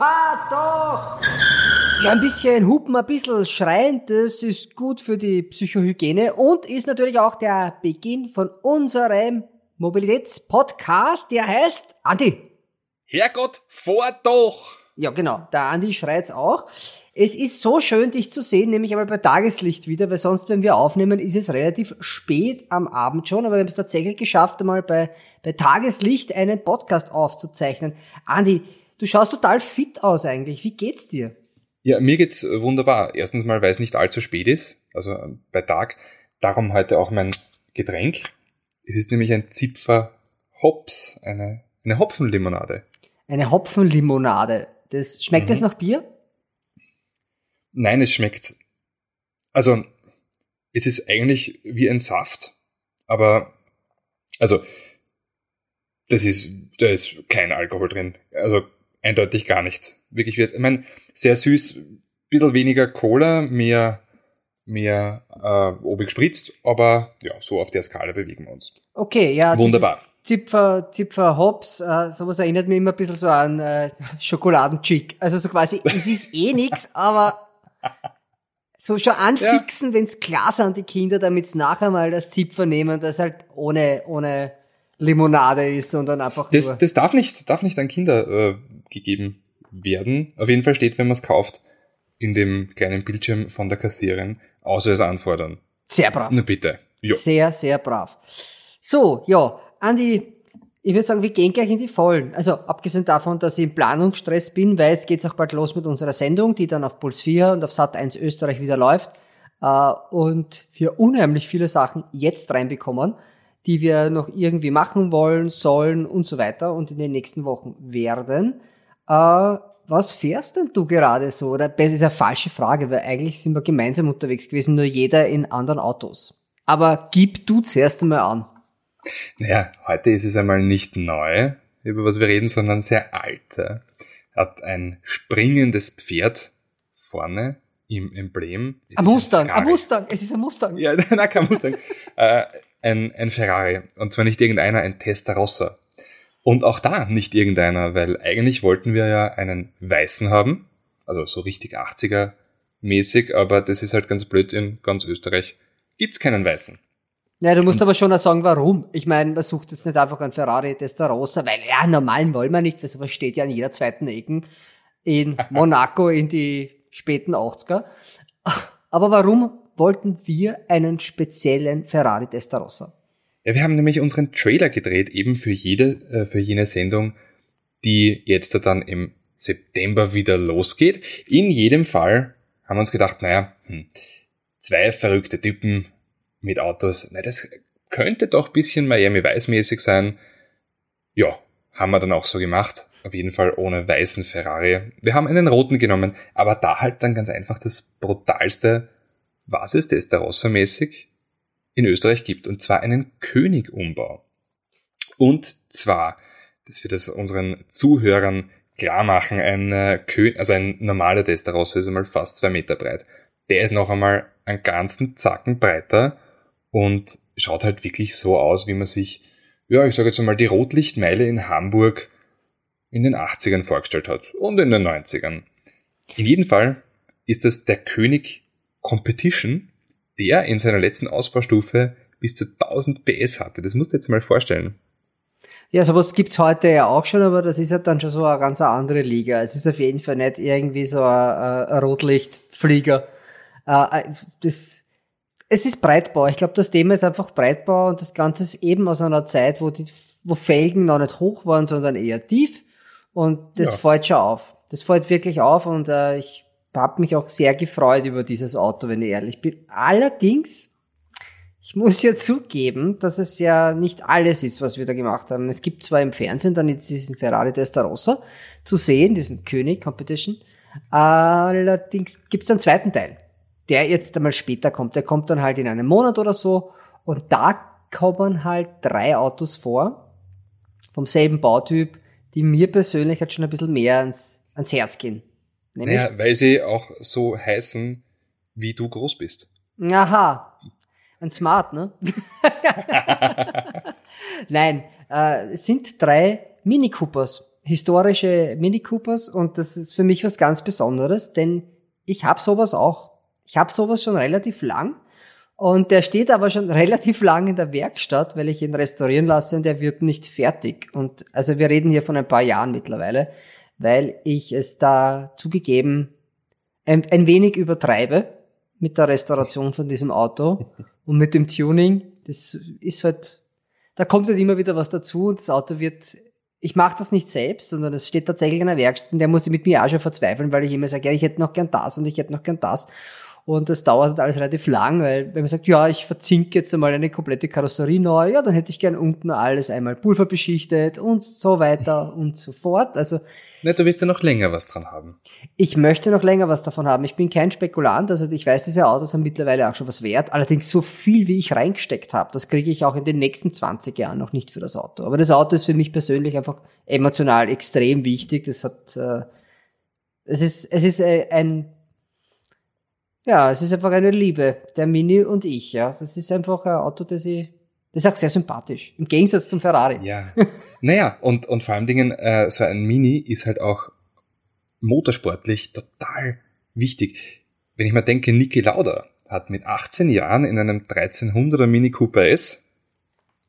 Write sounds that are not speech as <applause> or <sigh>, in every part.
fahr doch! Ja, ein bisschen hupen, ein bisschen schreien, das ist gut für die Psychohygiene und ist natürlich auch der Beginn von unserem Mobilitätspodcast, der heißt Andi. Herrgott, fahr doch! Ja, genau, der Andi schreit's auch. Es ist so schön, dich zu sehen, nämlich einmal bei Tageslicht wieder, weil sonst, wenn wir aufnehmen, ist es relativ spät am Abend schon, aber wir haben es tatsächlich geschafft, einmal bei, bei Tageslicht einen Podcast aufzuzeichnen. Andi, du schaust total fit aus eigentlich. Wie geht's dir? Ja, mir geht's wunderbar. Erstens mal, weil es nicht allzu spät ist, also ähm, bei Tag. Darum heute auch mein Getränk. Es ist nämlich ein Zipfer Hops, eine, eine Hopfenlimonade. Eine Hopfenlimonade. Das, schmeckt mhm. das nach Bier? Nein, es schmeckt. Also, es ist eigentlich wie ein Saft. Aber, also, das ist, da ist kein Alkohol drin. Also, eindeutig gar nichts. Wirklich, ich meine, sehr süß, bisschen weniger Cola, mehr, mehr äh, obig gespritzt, aber ja, so auf der Skala bewegen wir uns. Okay, ja. Wunderbar. Zipfer, Zipfer Hops, äh, sowas erinnert mich immer ein bisschen so an äh, Schokoladenchick. Also so quasi, es ist eh <laughs> nix, aber so schon anfixen, ja. wenn's klar sind, die Kinder, damit's nachher mal das Zipfer nehmen, das halt ohne, ohne Limonade ist, sondern einfach das, nur. Das darf nicht, darf nicht an Kinder äh, gegeben werden. Auf jeden Fall steht, wenn man es kauft, in dem kleinen Bildschirm von der Kassierin, außer es anfordern. Sehr brav. Na bitte. Jo. Sehr, sehr brav. So, ja, Andi, ich würde sagen, wir gehen gleich in die Vollen. Also abgesehen davon, dass ich im Planungsstress bin, weil jetzt geht's auch bald los mit unserer Sendung, die dann auf Puls 4 und auf Sat 1 Österreich wieder läuft. Äh, und wir unheimlich viele Sachen jetzt reinbekommen, die wir noch irgendwie machen wollen, sollen und so weiter und in den nächsten Wochen werden. Äh, was fährst denn du gerade so? Oder das ist eine falsche Frage, weil eigentlich sind wir gemeinsam unterwegs gewesen, nur jeder in anderen Autos. Aber gib du zuerst einmal an. Naja, heute ist es einmal nicht neu, über was wir reden, sondern sehr alt. Hat ein springendes Pferd vorne im Emblem. Ein Mustang, ein, Mustang, es ist ein Mustang. Ja, <laughs> nein, kein Mustang. äh, ein, ein Ferrari. Und zwar nicht irgendeiner, ein Testarossa. Und auch da nicht irgendeiner, weil eigentlich wollten wir ja einen weißen haben, also so richtig 80er mäßig, aber das ist halt ganz blöd, in ganz Österreich gibt's keinen weißen. Ja, du musst Und aber schon auch sagen, warum. Ich meine, man sucht jetzt nicht einfach einen Ferrari Testarossa, weil ja, normalen wollen wir nicht, weil sowas steht ja an jeder zweiten Ecken in <laughs> Monaco in die späten 80er. Aber warum wollten wir einen speziellen Ferrari Testarossa? Ja, wir haben nämlich unseren Trailer gedreht, eben für jede, äh, für jene Sendung, die jetzt dann im September wieder losgeht. In jedem Fall haben wir uns gedacht, naja, hm, zwei verrückte Typen mit Autos, na, das könnte doch bisschen Miami Weiß-mäßig sein. Ja, haben wir dann auch so gemacht. Auf jeden Fall ohne weißen Ferrari. Wir haben einen roten genommen, aber da halt dann ganz einfach das brutalste, was ist Testarossa-mäßig? in Österreich gibt, und zwar einen König-Umbau. Und zwar, dass wir das unseren Zuhörern klar machen, ein äh, König, also ein normaler Testarossa ist einmal fast zwei Meter breit. Der ist noch einmal einen ganzen Zacken breiter und schaut halt wirklich so aus, wie man sich, ja, ich sage jetzt einmal, die Rotlichtmeile in Hamburg in den 80ern vorgestellt hat und in den 90ern. In jedem Fall ist das der König Competition der in seiner letzten Ausbaustufe bis zu 1000 PS hatte. Das musst du jetzt mal vorstellen. Ja, sowas gibt's heute ja auch schon, aber das ist ja dann schon so eine ganz andere Liga. Es ist auf jeden Fall nicht irgendwie so ein, ein Rotlichtflieger. Äh, das, es ist Breitbau. Ich glaube, das Thema ist einfach Breitbau und das Ganze ist eben aus einer Zeit, wo die, wo Felgen noch nicht hoch waren, sondern eher tief. Und das ja. fällt schon auf. Das fällt wirklich auf und äh, ich habe mich auch sehr gefreut über dieses Auto, wenn ich ehrlich bin. Allerdings, ich muss ja zugeben, dass es ja nicht alles ist, was wir da gemacht haben. Es gibt zwar im Fernsehen dann diesen Ferrari Testarossa zu sehen, diesen König Competition. Allerdings gibt es einen zweiten Teil, der jetzt einmal später kommt. Der kommt dann halt in einem Monat oder so. Und da kommen halt drei Autos vor, vom selben Bautyp, die mir persönlich halt schon ein bisschen mehr ans, ans Herz gehen. Nämlich? Naja, weil sie auch so heißen, wie du groß bist. Aha. Ein Smart, ne? <laughs> Nein, äh, es sind drei Mini Coopers. historische Mini Coopers und das ist für mich was ganz Besonderes, denn ich habe sowas auch. Ich habe sowas schon relativ lang und der steht aber schon <laughs> relativ lang in der Werkstatt, weil ich ihn restaurieren lasse und der wird nicht fertig. Und also wir reden hier von ein paar Jahren mittlerweile, weil ich es da zugegeben ein, ein wenig übertreibe mit der Restauration von diesem Auto <laughs> und mit dem Tuning. Das ist halt, da kommt halt immer wieder was dazu und das Auto wird, ich mache das nicht selbst, sondern es steht tatsächlich in der Werkstatt und der muss mit mir auch schon verzweifeln, weil ich immer sage, ja, ich hätte noch gern das und ich hätte noch gern das. Und das dauert halt alles relativ lang, weil wenn man sagt, ja, ich verzinke jetzt einmal eine komplette Karosserie neu, ja, dann hätte ich gern unten alles einmal pulverbeschichtet und so weiter und so fort. Also Ne, du willst ja noch länger was dran haben. ich möchte noch länger was davon haben. Ich bin kein Spekulant, also ich weiß, diese Autos haben mittlerweile auch schon was wert. Allerdings so viel, wie ich reingesteckt habe, das kriege ich auch in den nächsten 20 Jahren noch nicht für das Auto. Aber das Auto ist für mich persönlich einfach emotional extrem wichtig. Das hat, äh, es ist, es ist äh, ein, ja, es ist einfach eine Liebe, der Mini und ich, ja. Das ist einfach ein Auto, das ich, das ist auch sehr sympathisch. Im Gegensatz zum Ferrari. Ja. naja, und, und vor allen Dingen, äh, so ein Mini ist halt auch motorsportlich total wichtig. Wenn ich mal denke, Niki Lauda hat mit 18 Jahren in einem 1300er Mini Cooper S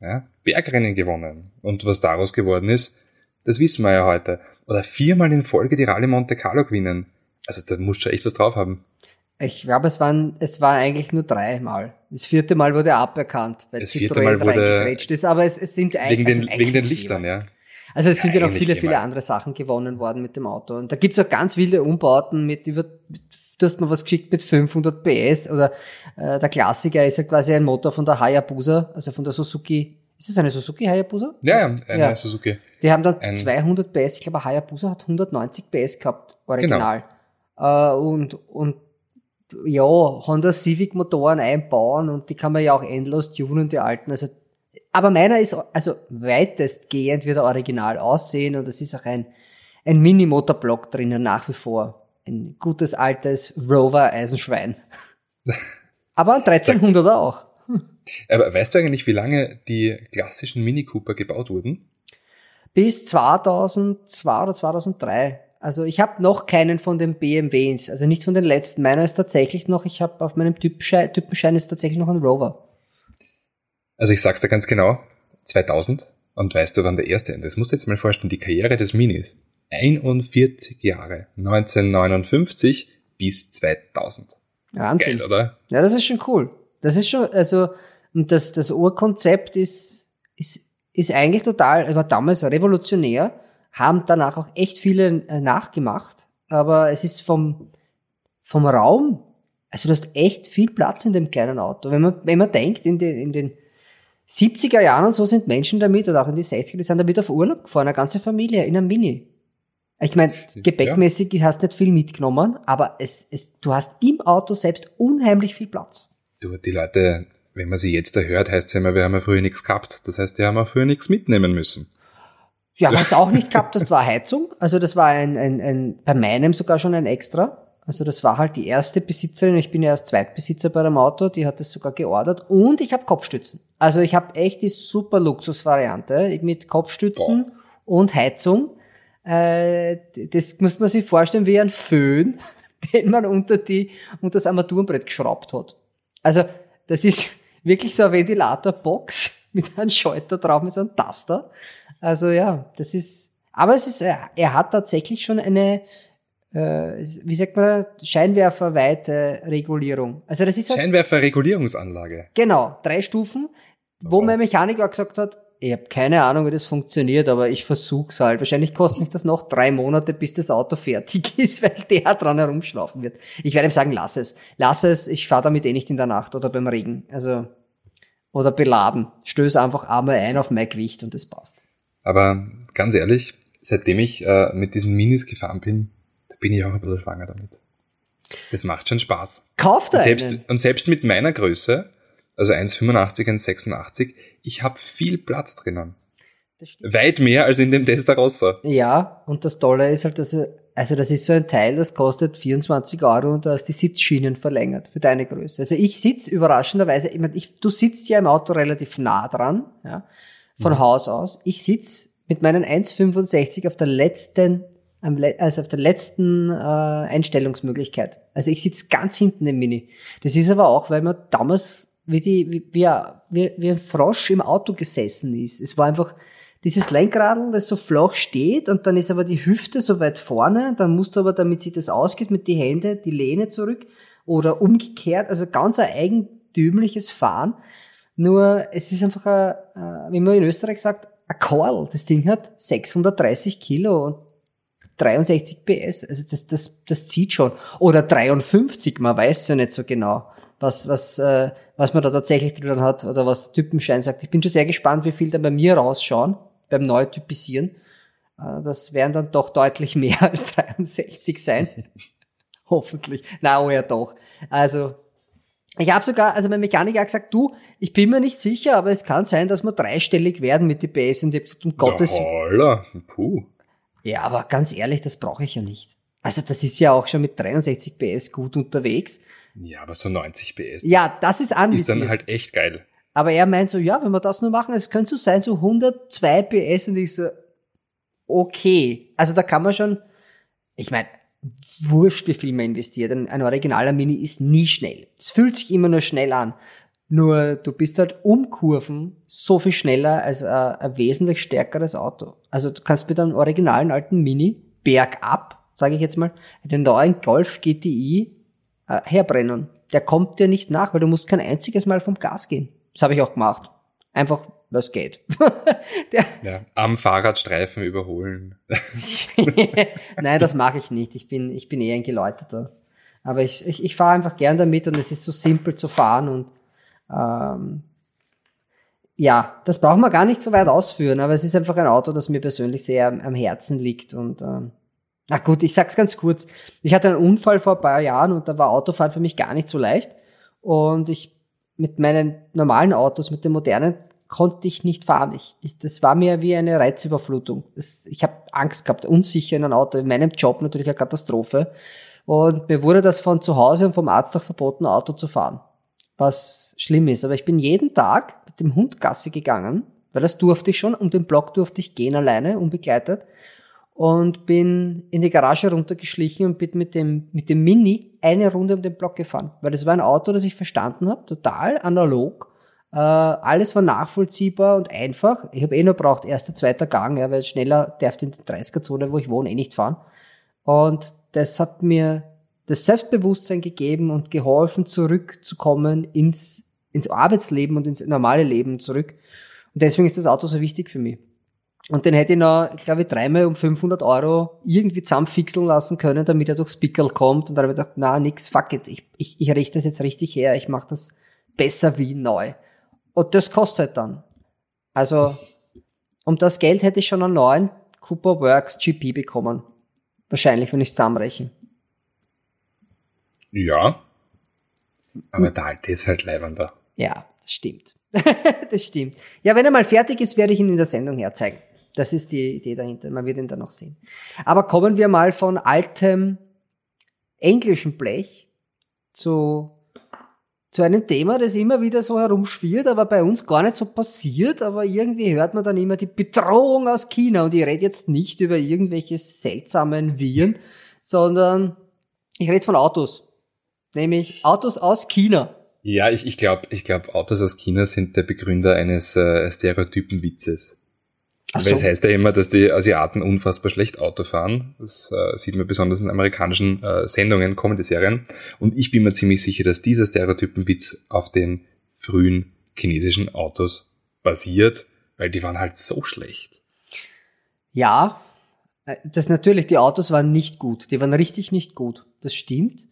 ja, Bergrennen gewonnen. Und was daraus geworden ist, das wissen wir ja heute. Oder viermal in Folge die Rallye Monte Carlo gewinnen. Also da musst du echt was drauf haben. Ich glaube, es waren, es waren eigentlich nur dreimal. Das vierte Mal wurde aberkannt, weil Das vierte Citroën Mal wurde- ist, aber es, es sind Wegen eigentlich, den, also wegen den Lichtern, ja. Also es sind ja noch viele, viele andere Sachen gewonnen worden mit dem Auto. Und da gibt's auch ganz wilde Umbauten mit über, du hast mir was geschickt mit 500 PS oder äh, der Klassiker ist ja quasi ein Motor von der Hayabusa, also von der Suzuki. Ist das eine Suzuki Hayabusa? Ja, ja, eine Ja. Suzuki. Die haben dann Ein- 200 PS, ich glaube Hayabusa hat 190 PS gehabt, original. Äh, und, und ja, Honda Civic Motoren einbauen und die kann man ja auch endlos tunen, die alten. Also, aber meiner ist also weitestgehend wird er original aussehen und es ist auch ein, ein Mini-Motorblock drinnen nach wie vor. Ein gutes altes Rover Eisenschwein. <laughs> aber ein 1300er auch. Aber weißt du eigentlich, wie lange die klassischen Mini Cooper gebaut wurden? bis 2002 oder 2003. Also ich habe noch keinen von den BMWs, also nicht von den letzten. Meiner ist tatsächlich noch, ich habe auf meinem Typenschein, Typenschein ist tatsächlich noch ein Rover. Also ich sag's dir ganz genau, 2000. Und weißt du, wann der erste, das musst du jetzt mal vorstellen, die Karriere des Minis. 41 Jahre, 1959 bis 2000. Wahnsinn. Geil, oder? Ja, das ist schon cool. Das ist schon, also, und das, das Urkonzept ist, ist, ist eigentlich total, war damals revolutionär, haben danach auch echt viele äh, nachgemacht, aber es ist vom, vom Raum, also du hast echt viel Platz in dem kleinen Auto. Wenn man, wenn man denkt, in den, in den 70er Jahren und so sind Menschen damit, oder auch in die 60er, die sind damit auf Urlaub gefahren, eine ganze Familie, in einem Mini. Ich meine, gepäckmäßig hast nicht viel mitgenommen, aber es, es, du hast im Auto selbst unheimlich viel Platz. Du, die Leute, wenn man sie jetzt da hört, heißt es immer, wir haben ja früher nichts gehabt. Das heißt, die haben auch früher nichts mitnehmen müssen. Ja, was du auch nicht gehabt hast, war Heizung. Also das war ein, ein, ein, bei meinem sogar schon ein Extra. Also das war halt die erste Besitzerin, ich bin ja erst Zweitbesitzer bei dem Auto, die hat das sogar geordert. Und ich habe Kopfstützen. Also ich habe echt die super Luxusvariante mit Kopfstützen und Heizung. Äh, das muss man sich vorstellen wie ein Föhn, <laughs> den man unter, die, unter das Armaturenbrett geschraubt hat. Also das ist wirklich so eine Ventilatorbox <laughs> mit einem Schalter drauf, mit so einem Taster. Also ja, das ist, aber es ist, er, er hat tatsächlich schon eine, äh, wie sagt man, scheinwerferweite Regulierung. Also das ist halt, Scheinwerferregulierungsanlage. genau, drei Stufen, wo Wow. mein Mechaniker gesagt hat, ich habe keine Ahnung, wie das funktioniert, aber ich versuch's halt. Wahrscheinlich kostet mich das noch drei Monate, bis das Auto fertig <laughs> ist, weil der dran herumschlaufen wird. Ich werde ihm sagen, lass es. Lass es, ich fahre damit eh nicht in der Nacht oder beim Regen. Also, oder beladen. Stöß einfach einmal ein auf mein Gewicht und das passt. Aber ganz ehrlich, seitdem ich äh, mit diesen Minis gefahren bin, da bin ich auch ein bisschen schwanger damit. Das macht schon Spaß. Kauft Und einen. selbst, und selbst mit meiner Größe, also 1,85, 1,86, ich habe viel Platz drinnen. Weit mehr als in dem Testarossa. Ja, und das Tolle ist halt, dass also das ist so ein Teil, das kostet 24 Euro und da ist die Sitzschienen verlängert für deine Größe. Also ich sitz überraschenderweise, ich mein, ich, du sitzt ja im Auto relativ nah dran, ja, von Mhm. Haus aus. Ich sitz mit meinen 1,65 auf der letzten, also auf der letzten äh, Einstellungsmöglichkeit. Also ich sitze ganz hinten im Mini. Das ist aber auch, weil man damals wie, die, wie, wie, wie, wie ein Frosch im Auto gesessen ist. Es war einfach dieses Lenkradl, das so flach steht und dann ist aber die Hüfte so weit vorne, dann musst du aber, damit sich das ausgeht, mit die Hände die Lehne zurück oder umgekehrt, also ganz ein eigentümliches Fahren. Nur es ist einfach, ein, wie man in Österreich sagt, ein Korl. Das Ding hat 630 Kilo und 63 PS. Also das, das, das zieht schon. Oder 53, man weiß ja nicht so genau, was, was, äh, was man da tatsächlich drin hat oder was der Typenschein sagt. Ich bin schon sehr gespannt, wie viel da bei mir rausschauen beim Neutypisieren. Äh, das werden dann doch deutlich mehr <laughs> als 63 sein. <laughs> Hoffentlich. Na, oh ja doch. Also ich habe sogar, also mein Mechaniker hat gesagt, du, ich bin mir nicht sicher, aber es kann sein, dass wir dreistellig werden mit DPS und ich gesagt, um Gottes Willen. Puh. Ja, aber ganz ehrlich, das brauche ich ja nicht. Also das ist ja auch schon mit 63 PS gut unterwegs. Ja, aber so 90 PS. Ja, das ist anvisiert. Ist dann halt echt geil. Aber er meint so, ja, wenn wir das nur machen, es könnte so sein, so 102 PS und ich so, okay. Also da kann man schon, ich meine, wurscht, wie viel man investiert. Ein, originaler Mini ist nie schnell. Es fühlt sich immer nur schnell an. Nur du bist halt um Kurven so viel schneller als ein, ein wesentlich stärkeres Auto. Also du kannst mit einem originalen alten Mini bergab, sage ich jetzt mal, einen neuen Golf GTI äh, herbrennen. Der kommt dir nicht nach, weil du musst kein einziges Mal vom Gas gehen. Das habe ich auch gemacht. Einfach was geht. <laughs> ja, am Fahrradstreifen überholen. <laughs> Nein, das mache ich nicht. Ich bin, ich bin eher ein Geläuterter. Aber ich, ich, ich fahre einfach gern damit und es ist so simpel zu fahren und ähm, ja, das braucht man gar nicht so weit ausführen, aber es ist einfach ein Auto, das mir persönlich sehr am, am Herzen liegt und ähm, na gut, ich sag's ganz kurz. Ich hatte einen Unfall vor ein paar Jahren und da war Autofahren für mich gar nicht so leicht und ich mit meinen normalen Autos, mit den modernen konnte ich nicht fahren. Ich, ich, das war mir wie eine Reizüberflutung. Das, ich habe Angst gehabt, unsicher in einem Auto. In meinem Job natürlich eine Katastrophe. Und mir wurde das von zu Hause und vom Arzt auch verboten, Auto zu fahren. Was schlimm ist. Aber ich bin jeden Tag mit dem Hund Gasse gegangen, weil das durfte ich schon. Um den Block durfte ich gehen alleine, unbegleitet. Und bin in die Garage runtergeschlichen und bin mit dem, mit dem Mini eine Runde um den Block gefahren. Weil das war ein Auto, das ich verstanden habe, total analog äh, alles war nachvollziehbar und einfach. Ich habe eh nur braucht erster, zweiter Gang, ja, weil schneller darf in der 30er-Zone, wo ich wohne, eh nicht fahren. Und das hat mir das Selbstbewusstsein gegeben und geholfen, zurückzukommen ins, ins Arbeitsleben und ins normale Leben zurück. Und deswegen ist das Auto so wichtig für mich. Und den hätte ich noch, ich glaube, dreimal um 500 Euro irgendwie zusammenfixeln lassen können, damit er durchs Pickel kommt. Und dann habe ich gedacht, na, nix, fuck it, ich, ich, ich richte das jetzt richtig her, ich mache das besser wie neu. Und das kostet halt dann. Also, um das Geld hätte ich schon einen neuen Cooper Works GP bekommen. Wahrscheinlich, wenn ich es zusammenrechne. Ja. Aber der alte ist halt leibender. Ja, das stimmt. <laughs> das stimmt. Ja, wenn er mal fertig ist, werde ich ihn in der Sendung herzeigen. Das ist die Idee dahinter. Man wird ihn dann noch sehen. Aber kommen wir mal von altem englischen Blech zu zu einem Thema, das immer wieder so herumschwirrt, aber bei uns gar nicht so passiert, aber irgendwie hört man dann immer die Bedrohung aus China und ich rede jetzt nicht über irgendwelche seltsamen Viren, sondern ich rede von Autos, nämlich Autos aus China. Ja, ich, ich glaube, ich glaub, Autos aus China sind der Begründer eines äh, Stereotypenwitzes. So. Weil es heißt ja immer, dass die Asiaten unfassbar schlecht Auto fahren. Das äh, sieht man besonders in amerikanischen äh, Sendungen, Comedy-Serien. Und ich bin mir ziemlich sicher, dass dieser Stereotypenwitz auf den frühen chinesischen Autos basiert, weil die waren halt so schlecht. Ja, äh, das natürlich, die Autos waren nicht gut. Die waren richtig nicht gut. Das stimmt.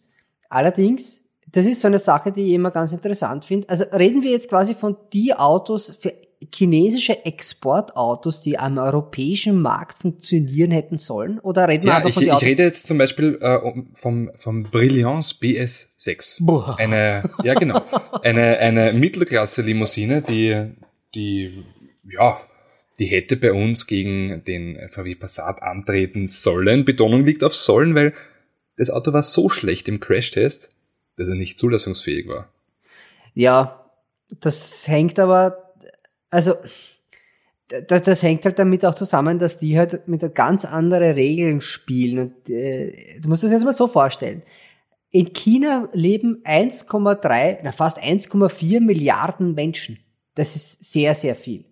Allerdings, das ist so eine Sache, die ich immer ganz interessant finde. Also reden wir jetzt quasi von die Autos für chinesische Exportautos, die am europäischen Markt funktionieren hätten sollen? Oder reden wir ja, einfach ich, von Ich rede jetzt zum Beispiel äh, vom, vom Brilliance BS6. Boah. Eine, ja genau, eine, eine Mittelklasse-Limousine, die, die, ja, die hätte bei uns gegen den VW Passat antreten sollen. Betonung liegt auf sollen, weil das Auto war so schlecht im Crashtest, dass er nicht zulassungsfähig war. Ja, das hängt aber also das, das hängt halt damit auch zusammen, dass die halt mit ganz andere Regeln spielen. Und äh, du musst das jetzt mal so vorstellen. In China leben 1,3, na fast 1,4 Milliarden Menschen. Das ist sehr, sehr viel.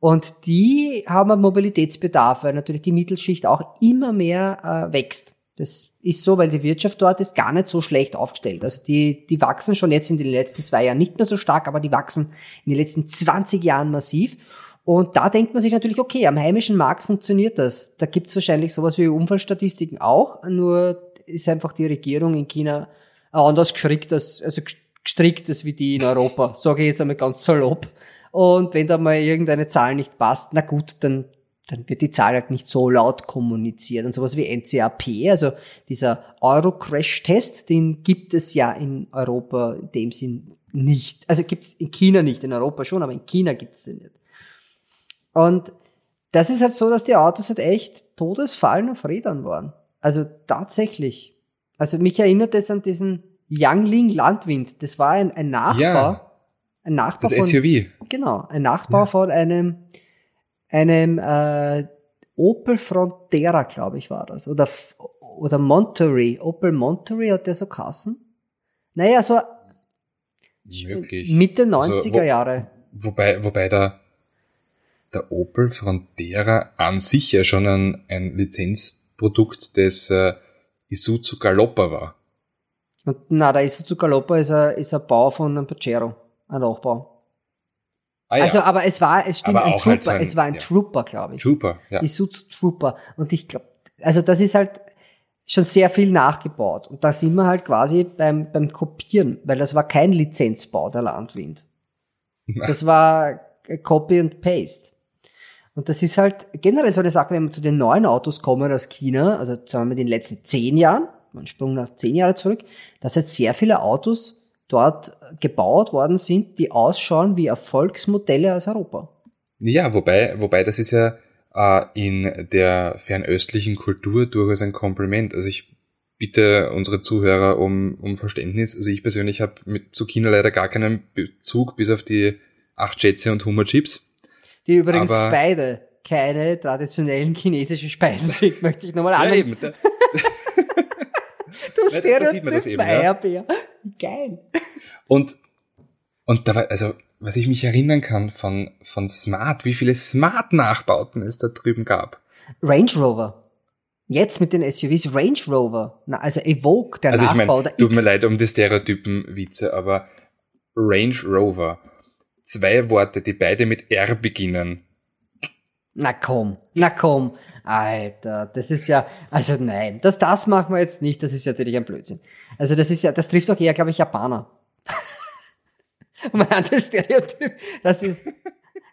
Und die haben einen Mobilitätsbedarf, weil natürlich die Mittelschicht auch immer mehr äh, wächst. Das ist so, weil die Wirtschaft dort ist gar nicht so schlecht aufgestellt. Also die, die wachsen schon jetzt in den letzten zwei Jahren nicht mehr so stark, aber die wachsen in den letzten 20 Jahren massiv. Und da denkt man sich natürlich, okay, am heimischen Markt funktioniert das. Da gibt's wahrscheinlich sowas wie Unfallstatistiken auch, nur ist einfach die Regierung in China anders gestrickt als, also gestrickt als wie die in Europa, sage ich jetzt einmal ganz salopp. Und wenn da mal irgendeine Zahl nicht passt, na gut, dann, dann wird die Zahl halt nicht so laut kommuniziert. Und sowas wie NCAP, also dieser Euro-Crash-Test, den gibt es ja in Europa in dem Sinn nicht. Also gibt es in China nicht, in Europa schon, aber in China gibt es den nicht. Und das ist halt so, dass die Autos halt echt Todesfallen auf Rädern waren. Also tatsächlich. Also mich erinnert es an diesen Youngling Landwind. Das war ein, ein Nachbau. Ja, ein Nachbau das von, SUV. Genau, ein Nachbau ja. von einem, einem äh, Opel Frontera, glaube ich, war das. Oder, oder Monterey. Opel Monterey hat der so Kassen? Naja, so. Mitte 90er also, wo, Jahre. Wobei, wobei der, der Opel Frontera an sich ja schon ein, ein Lizenz Produkt des äh, Isuzu Galoppa war. Und, na, der Isuzu Galoppa ist ein, ist ein Bau von einem Pajero, ein Nachbau. Ah, ja. Also, aber es war, es stimmt, ein Trooper, halt so ein, es war ein ja. Trooper, glaube ich. Trooper, ja. Isuzu Trooper. Und ich glaube, also das ist halt schon sehr viel nachgebaut. Und da sind wir halt quasi beim, beim Kopieren, weil das war kein Lizenzbau, der Landwind. <laughs> Das war Copy and Paste. Und das ist halt generell so eine Sache, wenn wir zu den neuen Autos kommen aus China, also sagen wir in den letzten zehn Jahren, man Sprung nach zehn Jahre zurück, dass jetzt sehr viele Autos dort gebaut worden sind, die ausschauen wie Erfolgsmodelle aus Europa. Ja, wobei, wobei das ist ja äh, in der fernöstlichen Kultur durchaus ein Kompliment. Also ich bitte unsere Zuhörer um, um Verständnis. Also ich persönlich habe mit zu China leider gar keinen Bezug, bis auf die acht Schätze und Hummerchips die übrigens Aber beide keine traditionellen chinesischen Speisen sind, <laughs> möchte ich nochmal anmerken. <laughs> <laughs> Ja, eben. du Stereotyp Eierbär. Geil. Und, und da war, also, was ich mich erinnern kann von, von Smart, wie viele Smart-Nachbauten es da drüben gab. Range Rover. Jetzt mit den SUVs Range Rover. Na, also Evoque, der also Nachbau. Ich mein, tut mir leid um die Stereotypen-Witze, aber Range Rover zwei Worte, die beide mit R beginnen. Na komm, na komm. Alter, das ist ja, also nein, das, das machen wir jetzt nicht, das ist natürlich ein Blödsinn. Also das ist ja, das trifft doch eher, glaube ich, Japaner. <laughs> mein anderes Stereotyp, das ist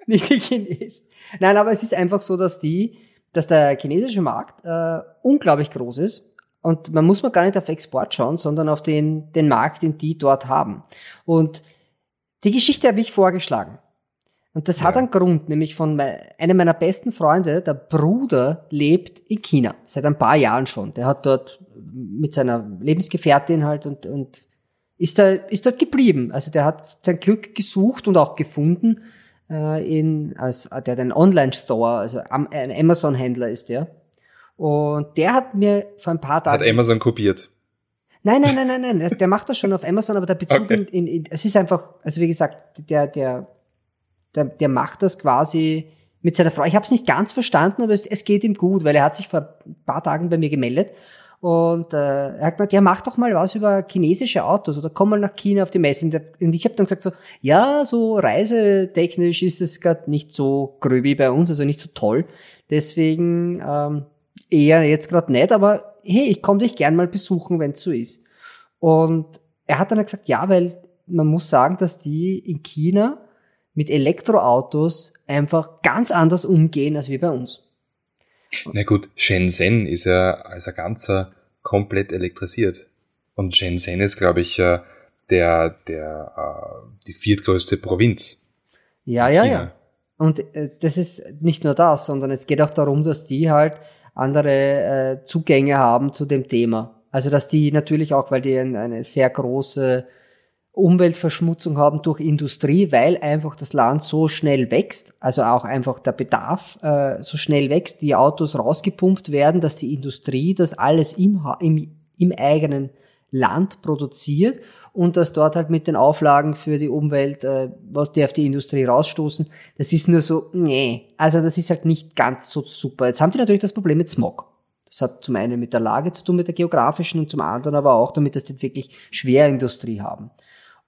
nicht die Chinesen. Nein, aber es ist einfach so, dass die, dass der chinesische Markt äh, unglaublich groß ist und man muss man gar nicht auf Export schauen, sondern auf den, den Markt, den die dort haben. Und die Geschichte habe ich vorgeschlagen. Und das ja. hat einen Grund, nämlich von einem meiner besten Freunde, der Bruder lebt in China, seit ein paar Jahren schon. Der hat dort mit seiner Lebensgefährtin halt und, und ist, da, ist dort geblieben. Also der hat sein Glück gesucht und auch gefunden äh, in, als, der hat einen Online-Store, also ein Amazon-Händler ist der. Und der hat mir vor ein paar Tagen... Hat Amazon kopiert. Nein, nein, nein, nein, nein. Der macht das schon auf Amazon, aber der Bezug okay. in, in, in, es ist einfach, also wie gesagt, der, der, der, der macht das quasi mit seiner Frau. Ich habe es nicht ganz verstanden, aber es, es geht ihm gut, weil er hat sich vor ein paar Tagen bei mir gemeldet und äh, er hat gesagt, ja, mach doch mal was über chinesische Autos oder komm mal nach China auf die Messe. Und ich habe dann gesagt so, ja, so reisetechnisch ist es gerade nicht so gröbi bei uns, also nicht so toll. Deswegen ähm, eher jetzt gerade nicht, aber hey, ich komme dich gern mal besuchen, wenn es so ist. Und er hat dann gesagt, ja, weil man muss sagen, dass die in China mit Elektroautos einfach ganz anders umgehen als wir bei uns. Na gut, Shenzhen ist ja als ein ganzer komplett elektrisiert. Und Shenzhen ist, glaube ich, äh, der, der, äh, die viertgrößte Provinz. Ja, ja, ja. Und äh, das ist nicht nur das, sondern es geht auch darum, dass die halt andere Zugänge haben zu dem Thema. Also dass die natürlich auch, weil die ein, eine sehr große Umweltverschmutzung haben durch Industrie, weil einfach das Land so schnell wächst, also auch einfach der Bedarf äh, so schnell wächst, die Autos rausgepumpt werden, dass die Industrie das alles im, im, im eigenen Land produziert und dass dort halt mit den Auflagen für die Umwelt, äh, was die auf die Industrie rausstoßen, das ist nur so, nee, also das ist halt nicht ganz so super. Jetzt haben die natürlich das Problem mit Smog. Das hat zum einen mit der Lage zu tun, mit der geografischen und zum anderen aber auch damit, dass die wirklich Schwerindustrie haben.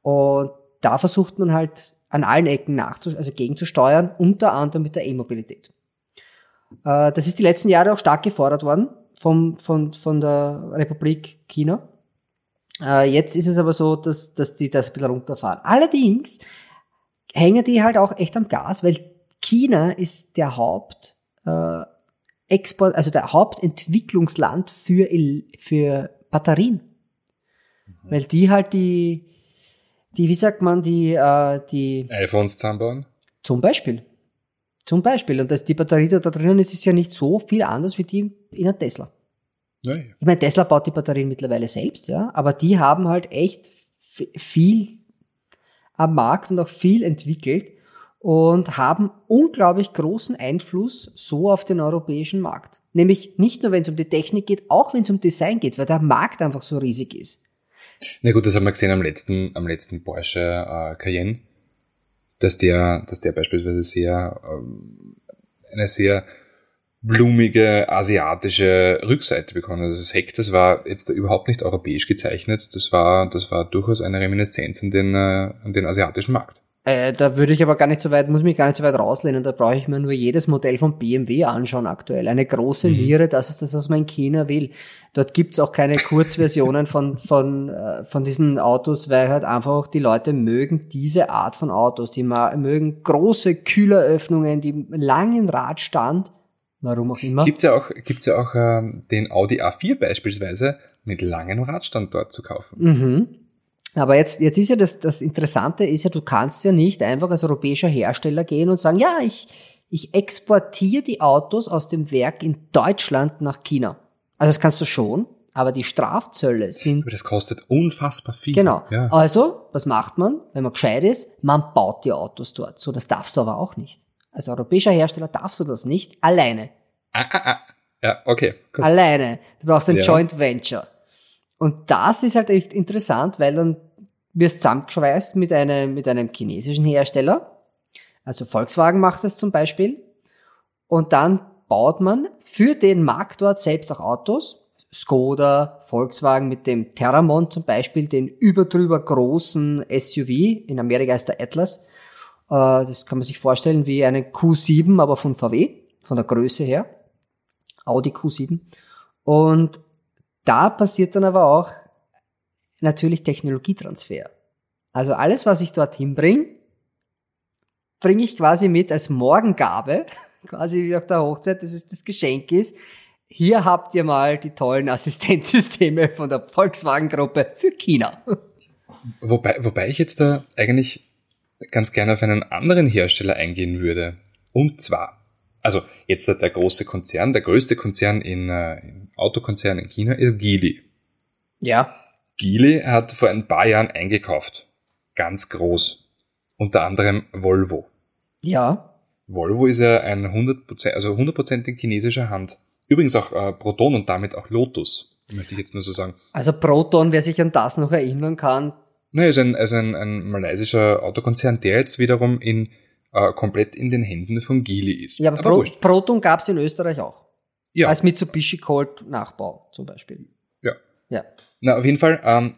Und da versucht man halt an allen Ecken nachzu also gegenzusteuern, unter anderem mit der E-Mobilität. Äh, das ist die letzten Jahre auch stark gefordert worden vom, von, von der Republik China. Äh, jetzt ist es aber so, dass, dass die das ein bisschen runterfahren. Allerdings hängen die halt auch echt am Gas, weil China ist der Haupt äh, Export, also der Hauptentwicklungsland für, für Batterien. Mhm. Weil die halt die, die, wie sagt man, die, äh, die iPhones zusammenbauen? Zum Beispiel. Zum Beispiel. Und dass die Batterie da, da drinnen ist, ist ja nicht so viel anders wie die in einem Tesla. Ja. Ich meine, Tesla baut die Batterien mittlerweile selbst, ja, aber die haben halt echt viel am Markt und auch viel entwickelt und haben unglaublich großen Einfluss so auf den europäischen Markt. Nämlich nicht nur, wenn es um die Technik geht, auch wenn es um Design geht, weil der Markt einfach so riesig ist. Na gut, das haben wir gesehen am letzten, am letzten Porsche äh, Cayenne, dass der, dass der beispielsweise sehr ähm, eine sehr blumige asiatische Rückseite bekommen. Also das Heck, das war jetzt überhaupt nicht europäisch gezeichnet. Das war, das war durchaus eine Reminiszenz an den, äh, an den asiatischen Markt. Äh, da würde ich aber gar nicht so weit, muss mich gar nicht so weit rauslehnen. Da brauche ich mir nur jedes Modell von BMW anschauen aktuell. Eine große mhm. Niere, das ist das, was man in China will. Dort gibt's auch keine Kurzversionen von, von, äh, von diesen Autos, weil halt einfach auch die Leute mögen diese Art von Autos. Die mögen große Kühleröffnungen, die langen Radstand Warum auch immer. Gibt's ja auch, gibt's ja auch ähm, den Audi A4 beispielsweise mit langem Radstand dort zu kaufen. Mhm. Aber jetzt, jetzt ist ja das, das Interessante ist ja, du kannst ja nicht einfach als europäischer Hersteller gehen und sagen, ja, ich, ich exportiere die Autos aus dem Werk in Deutschland nach China. Also das kannst du schon, aber die Strafzölle sind. Aber das kostet unfassbar viel. Genau. Ja. Also, was macht man, wenn man gescheit ist? Man baut die Autos dort. So, das darfst du aber auch nicht. Als europäischer Hersteller darfst du das nicht alleine. Ah, ah, ah. Ja, okay. Gut. Alleine. Du brauchst ein ja. Joint Venture. Und das ist halt echt interessant, weil dann wirst zusammengeschweißt mit einem, mit einem chinesischen Hersteller. Also Volkswagen macht das zum Beispiel. Und dann baut man für den Markt dort selbst auch Autos. Skoda, Volkswagen mit dem Terramon zum Beispiel, den überdrüber großen SUV. In Amerika ist der Atlas. Äh, das kann man sich vorstellen wie eine Q7, aber von VW, von der Größe her. Audi Q7. Und da passiert dann aber auch natürlich Technologietransfer. Also alles, was ich dorthin bringe, bringe ich quasi mit als Morgengabe, <laughs> quasi wie auf der Hochzeit, dass es das Geschenk ist. Hier habt ihr mal die tollen Assistenzsysteme von der Volkswagen-Gruppe für China. Wobei, wobei ich jetzt da eigentlich ganz gerne auf einen anderen Hersteller eingehen würde. Und zwar, also jetzt der große Konzern, der größte Konzern in, äh, im Autokonzern in China ist Geely. Ja. Geely hat vor ein paar Jahren eingekauft. Ganz groß. Unter anderem Volvo. Ja. Volvo ist ja ein 100%, also 100% in chinesischer Hand. Übrigens auch äh, Proton und damit auch Lotus, möchte ich jetzt nur so sagen. Also Proton, wer sich an das noch erinnern kann, Nein, ist ein, also ein, ein malaysischer Autokonzern, der jetzt wiederum in, äh, komplett in den Händen von Geely ist. Ja, aber, aber Pro, Proton gab es in Österreich auch. Ja. Als Mitsubishi Colt Nachbau zum Beispiel. Ja. Ja. Na, auf jeden Fall, ähm,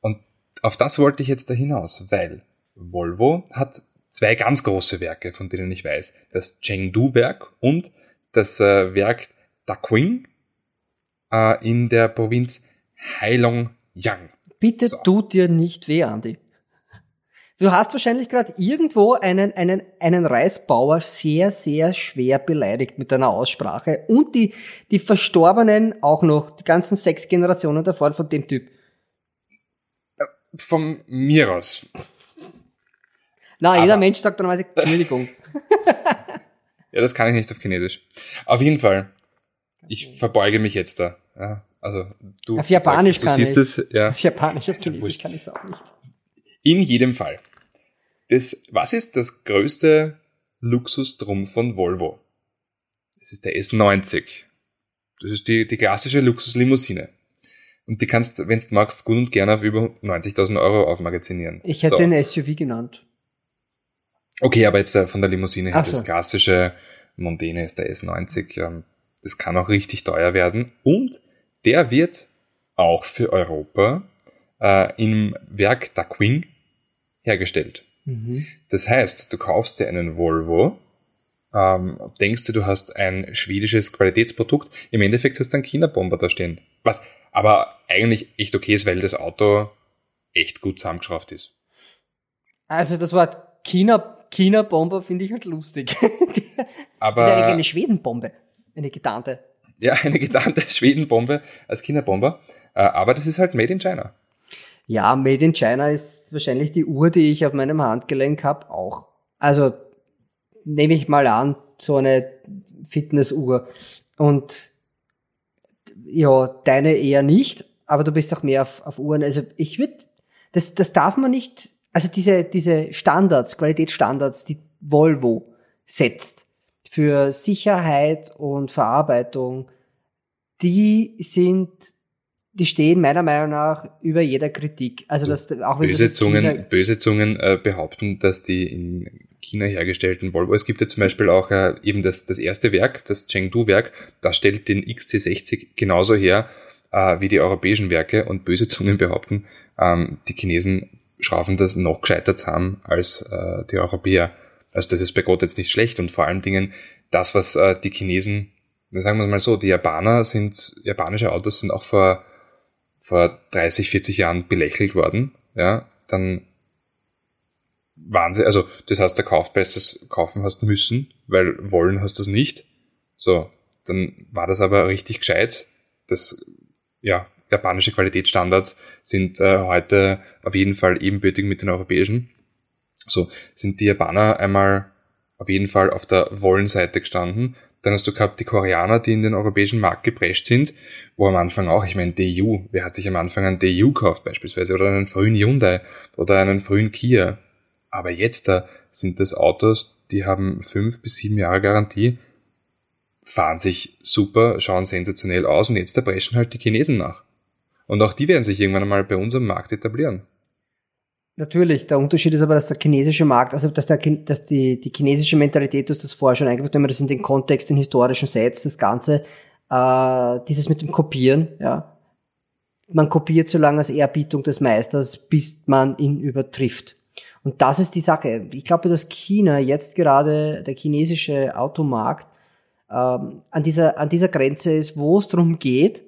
und auf das wollte ich jetzt da hinaus, weil Volvo hat zwei ganz große Werke, von denen ich weiß. Das Chengdu-Werk und das äh, Werk Daquing äh, in der Provinz Heilongjiang. Bitte so. tut dir nicht weh, Andi. Du hast wahrscheinlich gerade irgendwo einen, einen, einen Reisbauer sehr, sehr schwer beleidigt mit deiner Aussprache und die, die Verstorbenen auch noch, die ganzen sechs Generationen davor von dem Typ. Von mir aus. Na, Aber jeder Mensch sagt normalerweise Entschuldigung. <laughs> ja, das kann ich nicht auf Chinesisch. Auf jeden Fall. Ich verbeuge mich jetzt da. Ja. Also du auf Japanisch sagst, du kann siehst ich. es, ja. Auf Japanisch, auf Chinesisch kann ich es auch nicht. In jedem Fall. Das, was ist das größte Luxusdrum von Volvo? Das ist der S90. Das ist die, die klassische Luxuslimousine. Und die kannst, wenn du magst, gut und gerne auf über 90.000 Euro aufmagazinieren. Ich hätte so. den SUV genannt. Okay, aber jetzt äh, von der Limousine her, so. das klassische Mondene ist der S90. Ähm, das kann auch richtig teuer werden. Und der wird auch für Europa äh, im Werk Daquing hergestellt. Mhm. Das heißt, du kaufst dir einen Volvo, ähm, denkst du, du hast ein schwedisches Qualitätsprodukt, im Endeffekt hast du einen China-Bomber da stehen. Was aber eigentlich echt okay ist, weil das Auto echt gut zusammengeschraubt ist. Also das Wort China, China-Bomber finde ich halt lustig. <laughs> aber, das ist eigentlich eine Schwedenbombe, eine getarnte. Ja, eine getarnte <laughs> Schwedenbombe als China-Bomber. Äh, aber das ist halt made in China. Ja, Made in China ist wahrscheinlich die Uhr, die ich auf meinem Handgelenk habe, auch. Also nehme ich mal an, so eine Fitnessuhr. Und ja, deine eher nicht, aber du bist auch mehr auf, auf Uhren. Also ich würde, das, das darf man nicht, also diese, diese Standards, Qualitätsstandards, die Volvo setzt für Sicherheit und Verarbeitung, die sind die stehen meiner Meinung nach über jeder Kritik. Also dass auch wenn böse das Zungen, China böse Zungen äh, behaupten, dass die in China hergestellten Volvo. Es gibt ja zum Beispiel auch äh, eben das, das erste Werk, das Chengdu-Werk, das stellt den XC60 genauso her äh, wie die europäischen Werke und böse Zungen behaupten, ähm, die Chinesen schrauben das noch gescheiter zusammen als äh, die Europäer. Also das ist bei Gott jetzt nicht schlecht und vor allen Dingen das, was äh, die Chinesen, sagen wir mal so, die Japaner sind, japanische Autos sind auch vor vor 30, 40 Jahren belächelt worden, ja, dann waren sie, also das heißt, der Kaufpreis das kaufen hast müssen, weil wollen hast du es nicht. So, dann war das aber richtig gescheit. Das, ja, japanische Qualitätsstandards sind äh, heute auf jeden Fall ebenbürtig mit den europäischen. So, sind die Japaner einmal auf jeden Fall auf der Wollenseite gestanden dann hast du gehabt die Koreaner, die in den europäischen Markt geprescht sind, wo am Anfang auch, ich meine, DU, wer hat sich am Anfang einen DU gekauft beispielsweise oder einen frühen Hyundai oder einen frühen Kia. Aber jetzt da sind das Autos, die haben fünf bis sieben Jahre Garantie, fahren sich super, schauen sensationell aus und jetzt da preschen halt die Chinesen nach. Und auch die werden sich irgendwann einmal bei uns am Markt etablieren. Natürlich, der Unterschied ist aber, dass der chinesische Markt, also dass, der, dass die, die chinesische Mentalität, du hast das vorher schon eingebaut, wenn man das in den Kontext, den historischen setzt, das Ganze, äh, dieses mit dem Kopieren, ja. Man kopiert so lange als Ehrbietung des Meisters, bis man ihn übertrifft. Und das ist die Sache. Ich glaube, dass China jetzt gerade, der chinesische Automarkt, ähm, an, dieser, an dieser Grenze ist, wo es darum geht,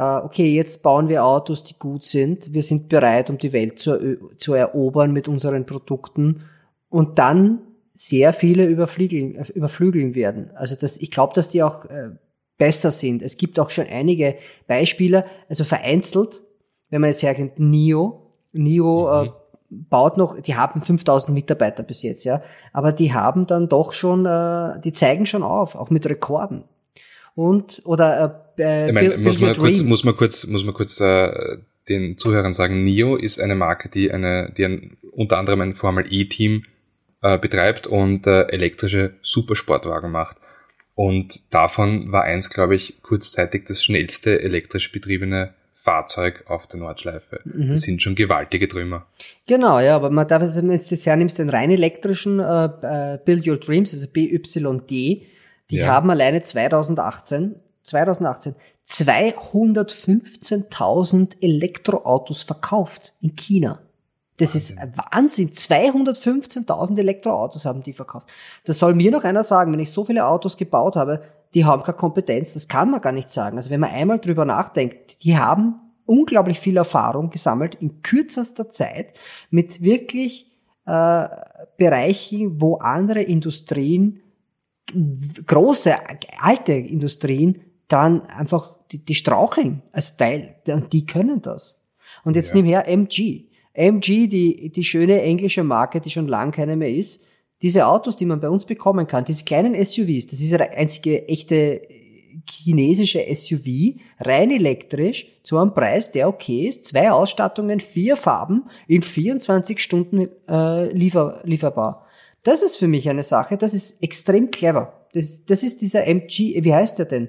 okay, jetzt bauen wir Autos, die gut sind, wir sind bereit, um die Welt zu, zu erobern mit unseren Produkten und dann sehr viele überflügeln, überflügeln werden. Also das, ich glaube, dass die auch äh, besser sind. Es gibt auch schon einige Beispiele, also vereinzelt, wenn man jetzt herkommt, NIO, NIO äh, mhm. äh, baut noch, die haben 5000 Mitarbeiter bis jetzt, ja, aber die haben dann doch schon, äh, die zeigen schon auf, auch mit Rekorden und oder äh, äh ich meine, muss, man kurz, muss man kurz muss man kurz äh, den Zuhörern sagen, NIO ist eine Marke, die eine die ein, unter anderem ein Formel E Team äh, betreibt und äh, elektrische Supersportwagen macht. Und davon war eins, glaube ich, kurzzeitig das schnellste elektrisch betriebene Fahrzeug auf der Nordschleife. Mhm. Das sind schon gewaltige Trümmer. Genau, ja, aber man darf, jetzt hernimmst, den rein elektrischen äh, äh Build Your Dreams, also BYD, die ja. haben alleine 2018, 2018 215.000 Elektroautos verkauft in China. Das Wahnsinn. ist Wahnsinn. 215.000 Elektroautos haben die verkauft. Da soll mir noch einer sagen, wenn ich so viele Autos gebaut habe, die haben keine Kompetenz. Das kann man gar nicht sagen. Also wenn man einmal drüber nachdenkt, die haben unglaublich viel Erfahrung gesammelt in kürzester Zeit mit wirklich äh, Bereichen, wo andere Industrien große, alte Industrien dann einfach, die, die straucheln als Teil, und die können das. Und jetzt ja. nimm her MG. MG, die, die schöne englische Marke, die schon lang keine mehr ist, diese Autos, die man bei uns bekommen kann, diese kleinen SUVs, das ist ja der einzige echte chinesische SUV, rein elektrisch, zu einem Preis, der okay ist, zwei Ausstattungen, vier Farben, in 24 Stunden äh, liefer, lieferbar. Das ist für mich eine Sache, das ist extrem clever. Das, das ist dieser MG, wie heißt der denn?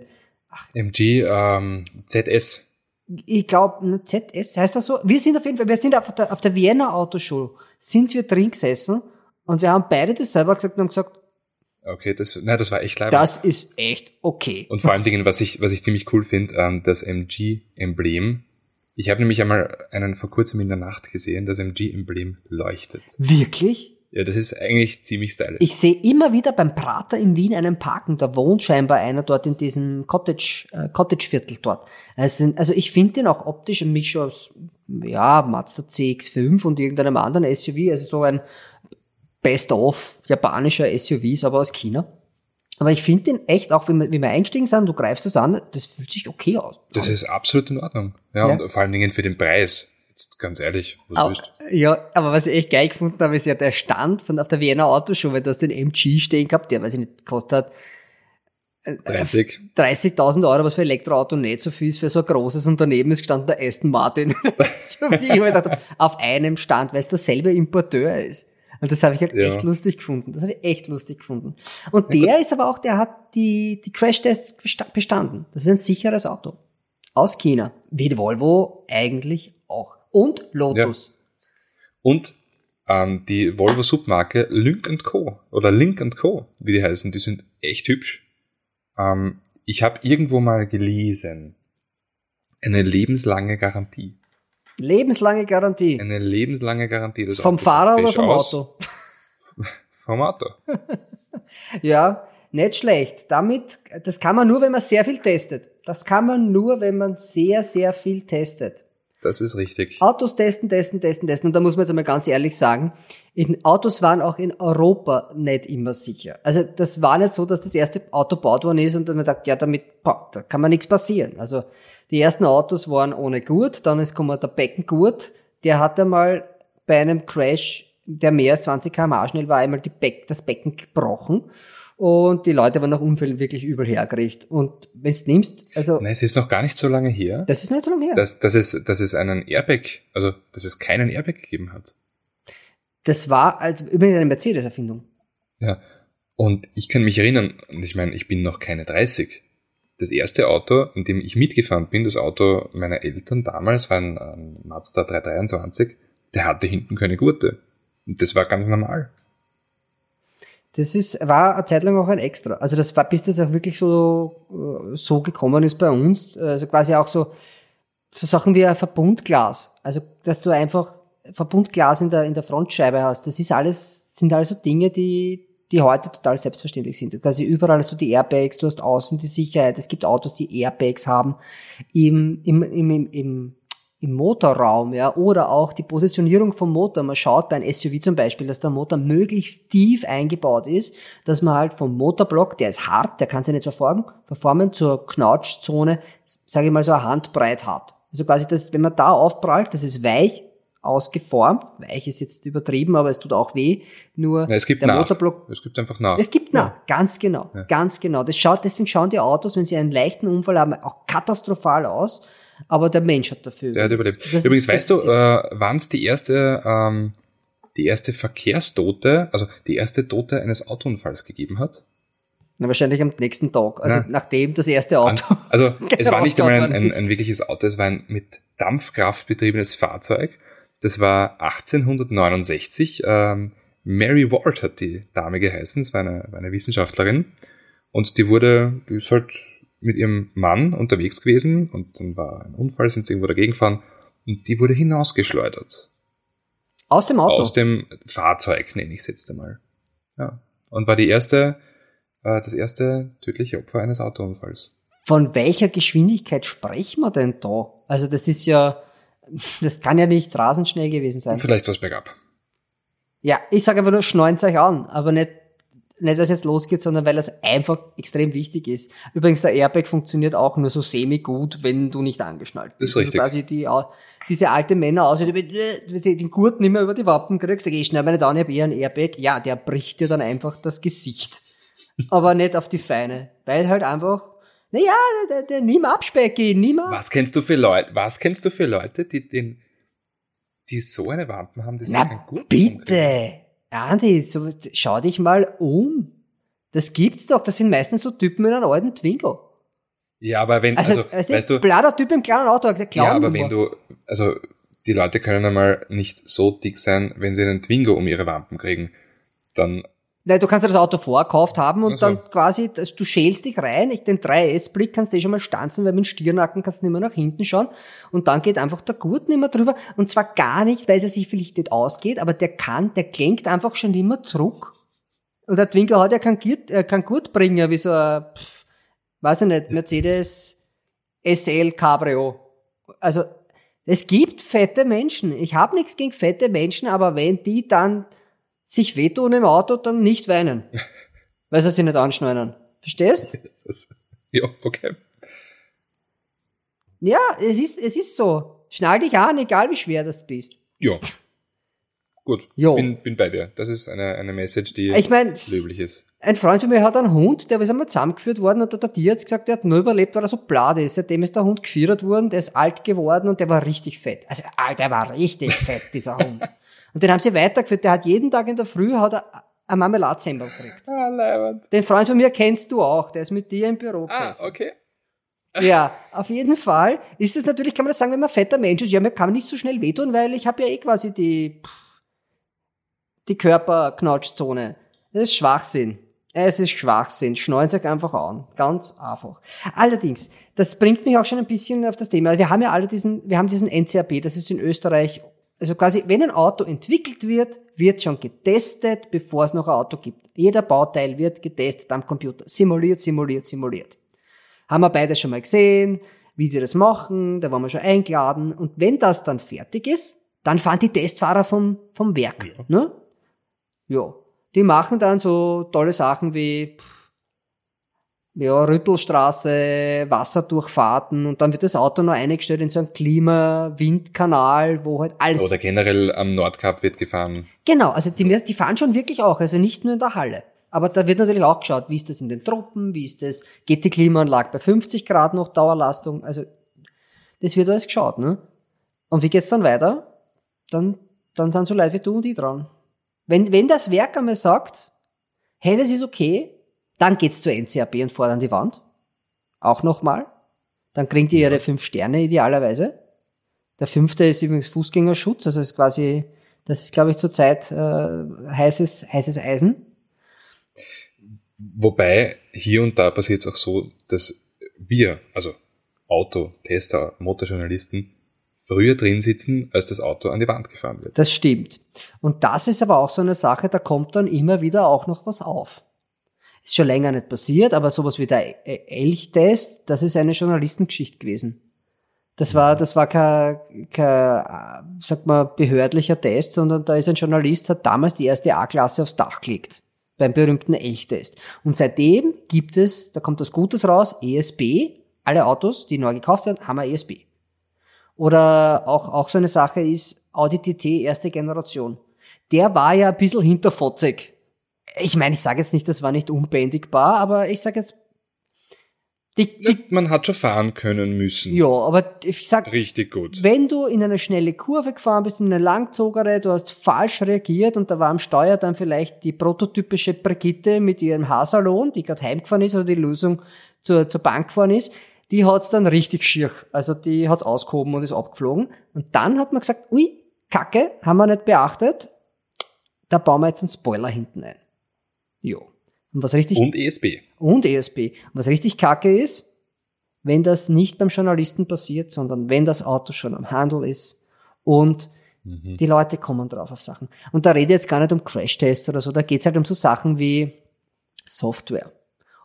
Ach. MG ähm, ZS. Ich glaube, ZS heißt das so. Wir sind auf jeden Fall, wir sind auf der, auf der Vienna Autoshow, sind wir drin gesessen und wir haben beide das selber gesagt und haben gesagt, Okay, das, na, das war echt leid. Das ist echt okay. Und vor allen Dingen, was ich, was ich ziemlich cool finde, ähm, das MG-Emblem. Ich habe nämlich einmal einen vor kurzem in der Nacht gesehen, das MG-Emblem leuchtet. Wirklich? Ja, das ist eigentlich ziemlich stylisch. Ich sehe immer wieder beim Prater in Wien einen Parken, da wohnt scheinbar einer dort in diesem Cottage, äh, Cottage-Viertel dort. Also, also ich finde den auch optisch ein Misch aus, ja, Mazda CX-5 und irgendeinem anderen SUV, also so ein Best-of japanischer SUVs, aber aus China. Aber ich finde den echt, auch wenn wir, wenn wir eingestiegen sind, du greifst das an, das fühlt sich okay aus. Das ist absolut in Ordnung. Ja, ja. und vor allen Dingen für den Preis. Ganz ehrlich, was aber, Ja, aber was ich echt geil gefunden habe, ist ja der Stand von auf der Wiener Autoshow, weil du hast den MG stehen gehabt, der, weiß ich nicht, kostet hat 30. 30.000 Euro, was für Elektroauto nicht so viel ist, für so ein großes Unternehmen ist gestanden der Aston Martin. <laughs> so wie ich mir gedacht, auf einem Stand, weil es derselbe Importeur ist. Und das habe ich halt ja. echt lustig gefunden. Das habe ich echt lustig gefunden. Und der ist aber auch, der hat die, die Crash-Tests bestanden. Das ist ein sicheres Auto. Aus China. Wie Volvo eigentlich auch. Und Lotus. Ja. Und ähm, die Volvo Submarke Link Co. oder Link Co., wie die heißen, die sind echt hübsch. Ähm, ich habe irgendwo mal gelesen, eine lebenslange Garantie. Lebenslange Garantie. Eine lebenslange Garantie. Das vom Auto Fahrer oder vom aus. Auto? <laughs> vom Auto. <laughs> ja, nicht schlecht. Damit, das kann man nur, wenn man sehr viel testet. Das kann man nur, wenn man sehr, sehr viel testet. Das ist richtig. Autos testen, testen, testen, testen. Und da muss man jetzt einmal ganz ehrlich sagen, in, Autos waren auch in Europa nicht immer sicher. Also das war nicht so, dass das erste Auto gebaut worden ist und dann man sagt, ja, damit boah, da kann man nichts passieren. Also die ersten Autos waren ohne Gurt, dann ist gekommen der Beckengurt, der hat einmal bei einem Crash, der mehr als 20 km schnell war, einmal Beck, das Becken gebrochen. Und die Leute waren nach Unfällen wirklich übel hergerichtet. Und wenn du nimmst, also. Nein, es ist noch gar nicht so lange her. Das ist nicht so lange her. Dass, dass, es, dass es einen Airbag, also dass es keinen Airbag gegeben hat. Das war also übrigens eine Mercedes-Erfindung. Ja. Und ich kann mich erinnern, und ich meine, ich bin noch keine 30 das erste Auto, in dem ich mitgefahren bin, das Auto meiner Eltern damals, war ein, ein Mazda 323, der hatte hinten keine Gurte. Und das war ganz normal. Das ist, war eine Zeit lang auch ein Extra. Also das war, bis das auch wirklich so, äh, so gekommen ist bei uns, also quasi auch so, so Sachen wie ein Verbundglas. Also, dass du einfach Verbundglas in der, in der Frontscheibe hast. Das ist alles, sind alles so Dinge, die, die heute total selbstverständlich sind. Quasi überall hast du die Airbags, du hast außen die Sicherheit, es gibt Autos, die Airbags haben im, im, im, im, im, im Motorraum, ja, oder auch die Positionierung vom Motor. Man schaut bei einem SUV zum Beispiel, dass der Motor möglichst tief eingebaut ist, dass man halt vom Motorblock, der ist hart, der kann sich nicht verformen, verformen zur Knautschzone, sage ich mal so eine Handbreit hat. Also quasi das, wenn man da aufprallt, das ist weich, ausgeformt. Weich ist jetzt übertrieben, aber es tut auch weh. Nur ja, es gibt der nach. Motorblock. Es gibt einfach nach. Es gibt nach, ja. ganz genau, ja. ganz genau. Das schaut, deswegen schauen die Autos, wenn sie einen leichten Unfall haben, auch katastrophal aus. Aber der Mensch hat dafür. Der hat überlebt. Das Übrigens, weißt du, äh, wann es die erste, ähm, die erste Verkehrstote, also die erste Tote eines Autounfalls gegeben hat? Na, wahrscheinlich am nächsten Tag, also ja. nachdem das erste Auto. <laughs> Also <laughs> es war nicht einmal ein, ein, ein wirkliches Auto, es war ein mit Dampfkraft betriebenes Fahrzeug das war 1869. Ähm, Mary Ward hat die Dame geheißen, das war eine, war eine Wissenschaftlerin. Und die wurde, die ist halt mit ihrem Mann unterwegs gewesen und dann war ein Unfall, sind sie irgendwo dagegen gefahren und die wurde hinausgeschleudert. Aus dem Auto? Aus dem Fahrzeug, nenne ich es jetzt einmal. Ja. Und war die erste, äh, das erste tödliche Opfer eines Autounfalls. Von welcher Geschwindigkeit sprechen wir denn da? Also das ist ja, das kann ja nicht rasend schnell gewesen sein. Vielleicht was bergab. Ja, ich sage einfach nur, schneunt euch an, aber nicht, nicht weil es jetzt losgeht, sondern weil es einfach extrem wichtig ist. Übrigens, der Airbag funktioniert auch nur so semi-gut, wenn du nicht angeschnallt bist. Das ist also richtig. quasi die, diese alte Männer aus, die, die den Gurt nicht mehr über die Wappen kriegst, sag ich, schnell meine da, ich habe eher einen Airbag. Ja, der bricht dir dann einfach das Gesicht. aber nicht auf die Feine. Weil halt einfach Naja, der, der, der, nimm Abspecki, nimm ab. Was kennst du für Leute, was kennst du für Leute, die den, die so eine Wampen haben, die Na, kein gut bitte. Andi, so, schau dich mal um. Das gibt's doch. Das sind meistens so Typen mit einem alten Twingo. Ja, aber wenn, Also, also, weißt weißt du, blader Typ im kleinen Auto, der ja, aber wenn du, also, die Leute können einmal nicht so dick sein, wenn sie einen Twingo um ihre Wampen kriegen. Dann, Nein, du kannst ja das Auto vorkauft haben und Ach so. dann quasi, du schälst dich rein, ich, den 3S-Blick kannst du eh schon mal stanzen, weil mit dem Stirnacken kannst du nicht mehr nach hinten schauen und dann geht einfach der Gurt nicht mehr drüber und zwar gar nicht, weil er sich vielleicht nicht ausgeht, aber der kann, der klingt einfach schon immer zurück und der Twingo hat ja keinen Gurt, äh, keinen Gurtbringer, wie so ein, pff, weiß ich nicht, Mercedes SL Cabrio. Also, es gibt fette Menschen. Ich habe nichts gegen fette Menschen, aber wenn die dann sich wehtun im Auto, dann nicht weinen. weil sie sich nicht anschneiden. Verstehst? <laughs> ja, okay. Ja, es ist, es ist so. Schnall dich an, egal wie schwer das bist. Ja. <laughs> Gut. Jo. Bin, bin bei dir. Das ist eine, eine Message, die Ich meine, löblich ist. ein Freund von mir hat einen Hund, der ist einmal zusammengeführt worden und der Tierarzt gesagt, der hat nur überlebt, weil er so blatt ist. Seitdem ist der Hund geführt worden, der ist alt geworden und der war richtig fett. Also, ah, der war richtig <laughs> fett, dieser Hund. Und den haben sie weitergeführt. Der hat jeden Tag in der Früh hat er ein Marmeladsemmel gekriegt. Ah, leibend. Den Freund von mir kennst du auch, der ist mit dir im Büro Ah, gesessen. okay. Ja, auf jeden Fall ist es natürlich, kann man das sagen, wenn man fetter Mensch ist, ja, mir kann man nicht so schnell wehtun, weil ich habe ja eh quasi die, die Körperknautschzone. Das ist Schwachsinn. Es ist Schwachsinn. Schneuen sich einfach an. Ganz einfach. Allerdings, das bringt mich auch schon ein bisschen auf das Thema. Wir haben ja alle diesen, wir haben diesen NCAP, das ist in Österreich, also quasi, wenn ein Auto entwickelt wird, wird schon getestet, bevor es noch ein Auto gibt. Jeder Bauteil wird getestet am Computer. Simuliert, simuliert, simuliert. Haben wir beide schon mal gesehen, wie die das machen, da waren wir schon eingeladen. Und wenn das dann fertig ist, dann fahren die Testfahrer vom, vom Werk. Ja. Ne? Ja. Die machen dann so tolle Sachen wie pff, ja, Rüttelstraße, Wasserdurchfahrten und dann wird das Auto noch eingestellt in so einen Klima-Windkanal, wo halt alles. Oder generell am Nordkap wird gefahren. Genau, also die, die fahren schon wirklich auch, also nicht nur in der Halle. Aber da wird natürlich auch geschaut, wie ist das in den Truppen, wie ist das, geht die Klimaanlage bei 50 Grad noch Dauerlastung, also das wird alles geschaut, ne? Und wie geht's dann weiter? Dann, dann sind so Leute wie du und ich dran. Wenn, wenn das Werk einmal sagt, hey, das ist okay, dann geht's zur NCAP und fordern die Wand. Auch nochmal. Dann kriegen die ihre fünf Sterne idealerweise. Der fünfte ist übrigens Fußgängerschutz, also ist quasi, das ist, glaube ich, zurzeit äh, heißes, heißes Eisen. Wobei hier und da passiert es auch so, dass wir, also Autotester, Motorjournalisten, früher drin sitzen, als das Auto an die Wand gefahren wird. Das stimmt. Und das ist aber auch so eine Sache, da kommt dann immer wieder auch noch was auf. Ist schon länger nicht passiert, aber sowas wie der Elchtest, das ist eine Journalistengeschichte gewesen. Das war, das war kein, kein, sag mal, behördlicher Test, sondern da ist ein Journalist, hat damals die erste A-Klasse aufs Dach gelegt. Beim berühmten Elchtest. Und seitdem gibt es, da kommt was Gutes raus, ESB. Alle Autos, die neu gekauft werden, haben ein ESB. Oder auch, auch so eine Sache ist Audi TT erste Generation. Der war ja ein bisschen hinterfotzig. Ich meine, ich sage jetzt nicht, das war nicht unbändigbar, aber ich sage jetzt, die, die, Man hat schon fahren können müssen. ja, aber ich sag, Richtig gut. wenn du in eine schnelle Kurve gefahren bist, in eine Langzogere, du hast falsch reagiert und da war am Steuer dann vielleicht die prototypische Brigitte mit ihrem Haarsalon, die gerade heimgefahren ist oder die Lösung zur, zur Bank gefahren ist, die hat's dann richtig schier. Also die hat's ausgehoben und ist abgeflogen. Und dann hat man gesagt, ui, Kacke, haben wir nicht beachtet, da bauen wir jetzt einen Spoiler hinten ein. Jo. Und was richtig Und ESB. und ESP. Und was richtig kacke ist, wenn das nicht beim Journalisten passiert, sondern wenn das Auto schon am Handel ist und Mhm. die Leute kommen drauf auf Sachen. Und da rede ich jetzt gar nicht um Crashtests oder so, da geht's halt um so Sachen wie Software.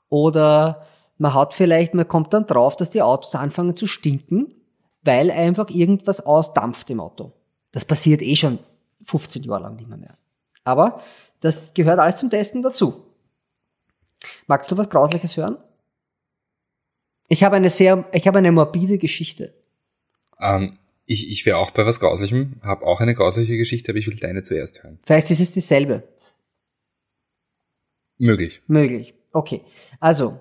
Oder man hat vielleicht, man kommt dann drauf, dass die Autos anfangen zu stinken, weil einfach irgendwas ausdampft im Auto. Das passiert eh schon 15 Jahre lang nicht mehr. mehr. Aber das gehört alles zum Testen dazu. Magst du was Grausliches hören? Ich habe eine sehr, ich habe eine morbide Geschichte. Ähm, ich ich wäre auch bei was Grauslichem, habe auch eine grausliche Geschichte, aber ich will deine zuerst hören. Vielleicht ist es dieselbe. Möglich. Möglich. Okay. Also,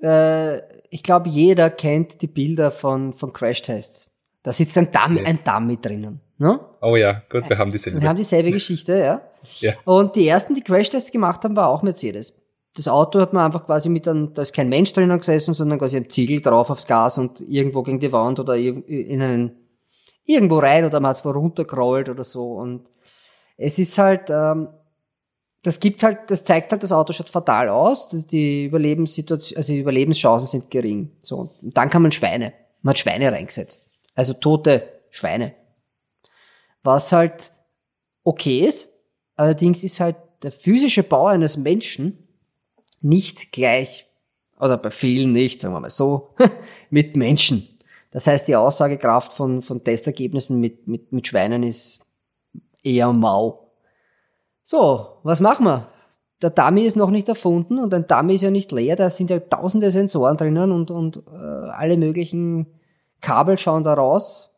äh, ich glaube, jeder kennt die Bilder von, von Crashtests. Da sitzt ein Dummy, Ja. ein Dummy drinnen. Ne? Oh ja, gut, wir haben dieselbe. Wir haben dieselbe Geschichte, ja. Ja. Und die ersten, die Crashtests gemacht haben, war auch Mercedes. Das Auto hat man einfach quasi mit einem, da ist kein Mensch drinnen gesessen, sondern quasi ein Ziegel drauf aufs Gas und irgendwo gegen die Wand oder in einen, irgendwo rein oder man hat es wo runtergerollt oder so. Und es ist halt, ähm, das gibt halt, das zeigt halt, das Auto schaut fatal aus, die Überlebenssituation, also die Überlebenschancen sind gering. So. Und dann kann man Schweine, man hat Schweine reingesetzt. Also tote Schweine. Was halt okay ist, allerdings ist halt der physische Bau eines Menschen nicht gleich, oder bei vielen nicht, sagen wir mal so, <laughs> mit Menschen. Das heißt, die Aussagekraft von, von Testergebnissen mit, mit, mit Schweinen ist eher mau. So, was machen wir? Der Dummy ist noch nicht erfunden und ein Dummy ist ja nicht leer, da sind ja tausende Sensoren drinnen und, und äh, alle möglichen Kabel schauen da raus.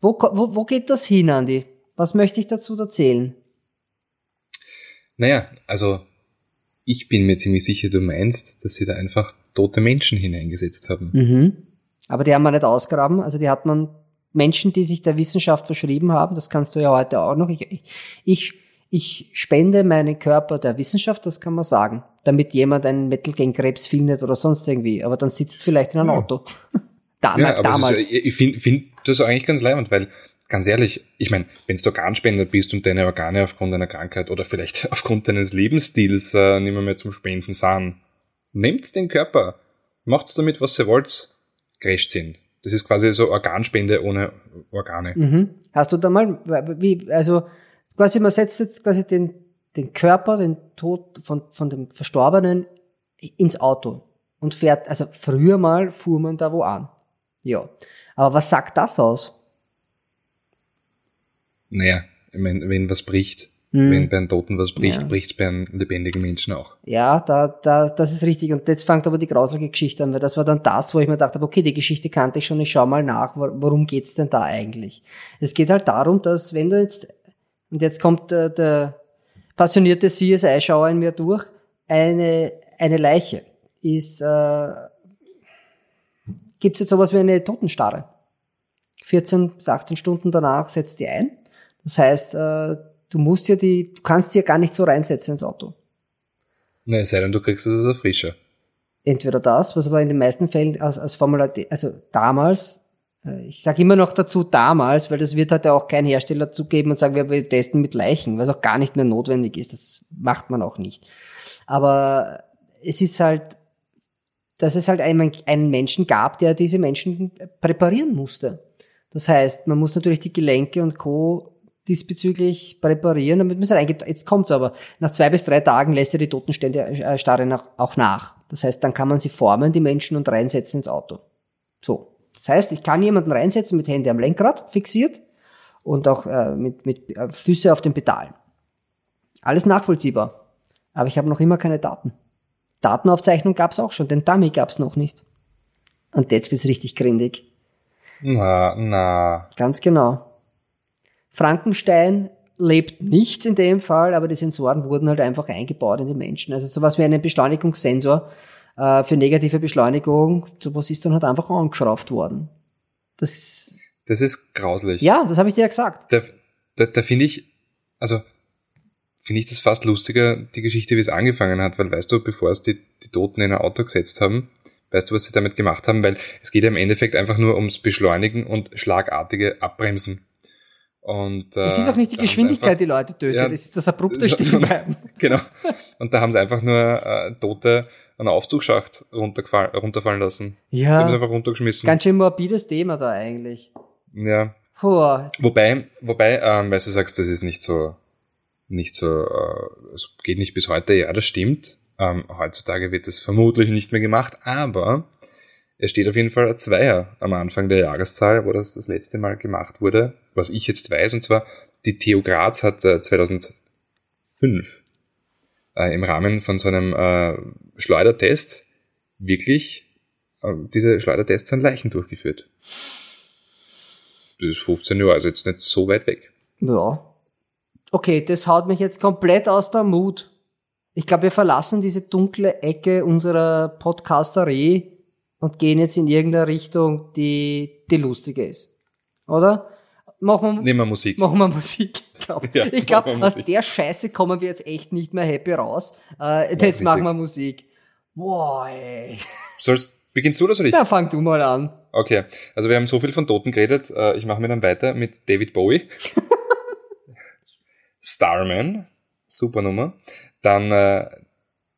Wo, wo, wo geht das hin, Andi? Was möchte ich dazu erzählen? Naja, also ich bin mir ziemlich sicher, du meinst, dass sie da einfach tote Menschen hineingesetzt haben. Mhm. Aber die haben wir nicht ausgraben. Also die hat man Menschen, die sich der Wissenschaft verschrieben haben. Das kannst du ja heute auch noch. Ich, ich, ich spende meinen Körper der Wissenschaft, das kann man sagen. Damit jemand ein Mittel gegen Krebs findet oder sonst irgendwie. Aber dann sitzt vielleicht in einem Ja. Auto. <laughs> Damals. Ja, aber damals. Ist, ich finde find das eigentlich ganz leibend, weil ganz ehrlich, ich meine, wenn du Organspender bist und deine Organe aufgrund einer Krankheit oder vielleicht <laughs> aufgrund deines Lebensstils äh, nicht mehr, mehr zum Spenden sind, nehmt den Körper, macht's damit, was ihr wollt, crasht sind. Das ist quasi so Organspende ohne Organe. Mhm. Hast du da mal, wie, also quasi, man setzt jetzt quasi den, den Körper, den Tod von, von dem Verstorbenen ins Auto und fährt, also früher mal fuhr man da wo an. Ja. Aber was sagt das aus? Naja, ich meine, wenn was bricht, Hm. wenn bei einem Toten was bricht, Ja. bricht's bei einem lebendigen Menschen auch. Ja, da, da, das ist richtig. Und jetzt fängt aber die grauselige Geschichte an, weil das war dann das, wo ich mir dachte, okay, die Geschichte kannte ich schon, ich schau mal nach, wo- worum geht's denn da eigentlich? Es geht halt darum, dass wenn du jetzt, und jetzt kommt der, der passionierte CSI-Schauer in mir durch, eine, eine Leiche ist, äh, gibt's jetzt sowas wie eine Totenstarre. 14 bis 18 Stunden danach setzt die ein. Das heißt, äh, du musst ja die, du kannst die ja gar nicht so reinsetzen ins Auto. Es sei denn, du kriegst es als Frischer. entweder das, was aber in den meisten Fällen als, als Formula D, also damals, äh, ich sage immer noch dazu damals, weil das wird halt auch kein Hersteller zugeben und sagen, wir, wir testen mit Leichen, weil es auch gar nicht mehr notwendig ist. Das macht man auch nicht. Aber es ist halt, dass es halt einen, einen Menschen gab, der diese Menschen präparieren musste. Das heißt, man muss natürlich die Gelenke und Co. diesbezüglich präparieren, damit man es reingibt. Jetzt kommt's aber. Nach zwei bis drei Tagen lässt ja die Totenstände äh, Starre nach, auch nach. Das heißt, dann kann man sie formen, die Menschen, und reinsetzen ins Auto. So. Das heißt, ich kann jemanden reinsetzen mit Hände am Lenkrad, fixiert, und auch äh, mit, mit äh, Füße auf den Pedalen. Alles nachvollziehbar. Aber ich habe noch immer keine Daten. Datenaufzeichnung gab's auch schon, den Dummy gab's noch nicht. Und jetzt wird's richtig grindig. Na, na. Ganz genau. Frankenstein lebt nicht in dem Fall, aber die Sensoren wurden halt einfach eingebaut in den Menschen. Also sowas wie einen Beschleunigungssensor äh, für negative Beschleunigung, sowas ist dann halt einfach angeschraubt worden. Das, Das ist grauslich. ja, das habe ich dir ja gesagt. Da, da, da finde ich, also finde ich das fast lustiger, die Geschichte, wie es angefangen hat, weil weißt du, bevor es die, die Toten in ein Auto gesetzt haben, weißt du, was sie damit gemacht haben? Weil es geht ja im Endeffekt einfach nur ums Beschleunigen und schlagartige Abbremsen. Und, äh, Es ist auch nicht die Geschwindigkeit, einfach, die Leute tötet, Ja, es ist das abrupte so- Stehenbleiben. <laughs> Genau. Und da haben sie einfach nur äh, Tote an der Aufzugsschacht runterfallen lassen. Die haben sie Ja, einfach runtergeschmissen. ganz schön morbides Thema da eigentlich. ja. Puh, Wobei, wobei, ähm, weil du sagst, das ist nicht so, nicht so, äh, es geht nicht bis heute, ja, das stimmt. Ähm, heutzutage wird das vermutlich nicht mehr gemacht, aber es steht auf jeden Fall ein Zweier am Anfang der Jahreszahl, wo das das letzte Mal gemacht wurde, was ich jetzt weiß, und zwar die TU Graz hat äh, 2005 äh, im Rahmen von so einem äh, Schleudertest wirklich äh, diese Schleudertests an Leichen durchgeführt. Das ist 15 Jahre, also jetzt nicht so weit weg. Ja. Okay, das haut mich jetzt komplett aus der Mut. Ich glaube, wir verlassen diese dunkle Ecke unserer Podcasterie und gehen jetzt in irgendeine Richtung, die, die lustiger ist. Oder? Machen wir, Nehmen wir Musik. machen wir Musik. <laughs> Glaub. Ja, ich glaube, aus der Scheiße kommen wir jetzt echt nicht mehr happy raus. Äh, jetzt richtig. machen wir Musik. Boah, ey. Sollst, beginnst du oder soll ich? Na, fang du mal an. Okay, also wir haben so viel von Toten geredet. äh, Ich mache mir dann weiter mit David Bowie. <laughs> Starman, super Nummer. Dann äh,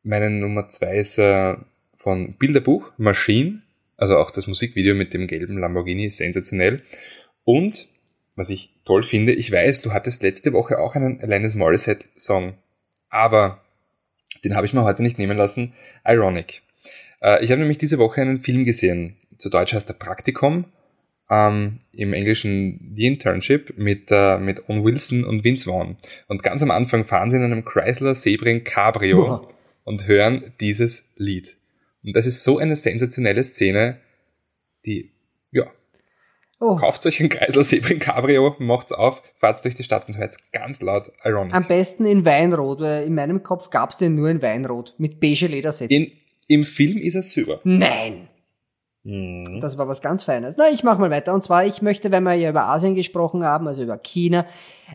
meine Nummer zwei ist äh, von Bilderbuch, Machine, also auch das Musikvideo mit dem gelben Lamborghini, sensationell. Und, was ich toll finde, ich weiß, du hattest letzte Woche auch einen Alanis Morissette-Song, aber den habe ich mir heute nicht nehmen lassen, Ironic. Äh, ich habe nämlich diese Woche einen Film gesehen, zu Deutsch heißt er Praktikum, ähm, im Englischen The Internship mit, äh, mit Owen Wilson und Vince Vaughn. Und ganz am Anfang fahren sie in einem Chrysler Sebring Cabrio Boah. und hören dieses Lied. Und das ist so eine sensationelle Szene, die, ja, Oh, kauft euch ein Chrysler Sebring Cabrio, macht's auf, fahrt durch die Stadt und hört ganz laut Ironic. am besten in Weinrot, weil in meinem Kopf gab's den nur in Weinrot mit beige Ledersätzen. In, Im Film ist er Silber. Nein! Mhm. Das war was ganz Feines. Na, ich mach mal weiter. Und zwar, ich möchte, wenn wir ja über Asien gesprochen haben, also über China,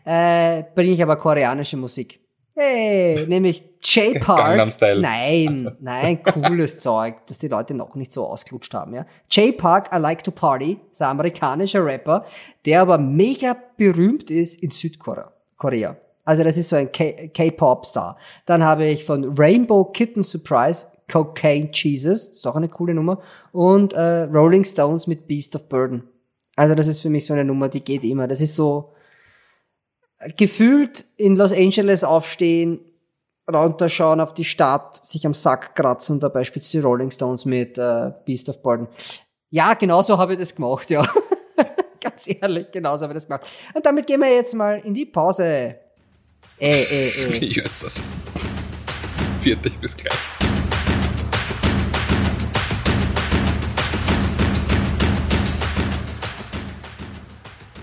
äh, bringe ich aber koreanische Musik. Hey, <laughs> nämlich J-Park. Nein, <laughs> nein, cooles Zeug, das die Leute noch nicht so ausgelutscht haben, ja. J-Park, I Like to Party, ist ein amerikanischer Rapper, der aber mega berühmt ist in Südkorea. Korea. Also das ist so ein K-Pop-Star. Dann habe ich von Rainbow Kitten Surprise Cocaine Jesus, ist auch eine coole Nummer. Und äh, Rolling Stones mit Beast of Burden. Also das ist für mich so eine Nummer, die geht immer. Das ist so äh, gefühlt in Los Angeles aufstehen, runterschauen auf die Stadt, sich am Sack kratzen, dabei spielt die Rolling Stones mit äh, Beast of Burden. Ja, genauso habe ich das gemacht, ja. <laughs> Ganz ehrlich, genauso habe ich das gemacht. Und damit gehen wir jetzt mal in die Pause. Äh, äh. Jesus. Vierte, bis gleich.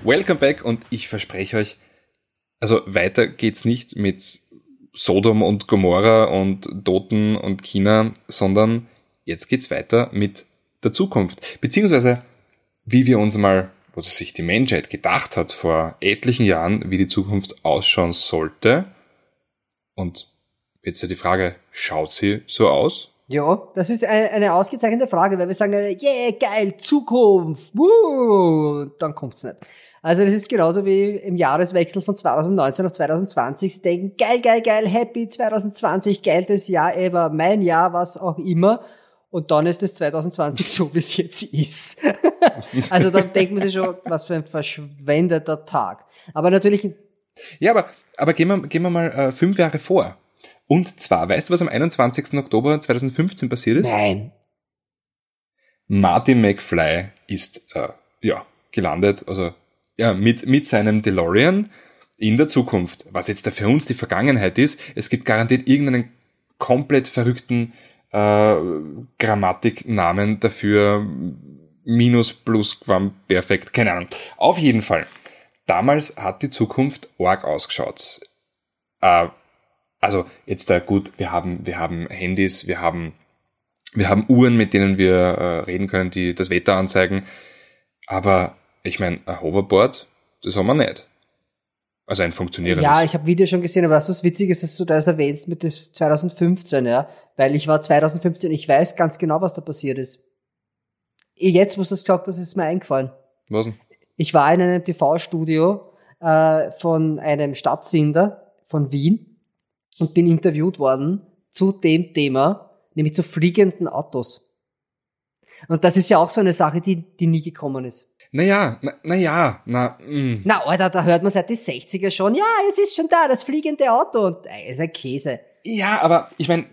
Welcome back und ich verspreche euch, also weiter geht's nicht mit Sodom und Gomorra und Toten und China, sondern jetzt geht's weiter mit der Zukunft. Beziehungsweise, wie wir uns mal, was sich die Menschheit gedacht hat vor etlichen Jahren, wie die Zukunft ausschauen sollte. Und jetzt ja die Frage, schaut sie so aus? Ja, das ist eine, eine ausgezeichnete Frage, weil wir sagen, yeah, geil, Zukunft, woo, dann kommt's nicht. Also das ist genauso wie im Jahreswechsel von 2019 auf 2020. Sie denken, geil, geil, geil, happy 2020, geil das Jahr ever, mein Jahr, was auch immer. Und dann ist es 2020 so, wie es jetzt ist. <laughs> also dann denkt man sich schon, was für ein verschwendeter Tag. Aber natürlich, Ja, aber, aber gehen wir, gehen wir mal äh, fünf Jahre vor. Und zwar, weißt du, was am 21. Oktober 2015 passiert ist? nein. Martin McFly ist äh, ja gelandet, also ja mit mit seinem DeLorean in der Zukunft. Was jetzt da für uns die Vergangenheit ist, es gibt garantiert irgendeinen komplett verrückten äh, Grammatiknamen dafür, Minus, Plus, Quam, Perfekt, keine Ahnung. Auf jeden Fall. Damals hat die Zukunft arg ausgeschaut. Äh, also jetzt da gut, wir haben wir haben Handys, wir haben wir haben Uhren, mit denen wir äh, reden können, die das Wetter anzeigen. Aber ich meine, ein Hoverboard, das haben wir nicht. Also ein funktionierendes. Ja, ich habe Video schon gesehen, aber was das witzig ist, dass du das erwähnst mit das 2015, ja, weil ich war 2015, ich weiß ganz genau, was da passiert ist. Jetzt, du das gesagt hast, ist mir eingefallen. Was denn? Ich war in einem TV-Studio äh, von einem Stadtsender von Wien und bin interviewt worden zu dem Thema, nämlich zu fliegenden Autos. Und das ist ja auch so eine Sache, die, die nie gekommen ist. Naja, na, na ja, na, mm. Na, Alter, da hört man seit die 60er schon, ja, jetzt ist schon da, das fliegende Auto. Und äh, ist ein Käse. Ja, aber ich meine,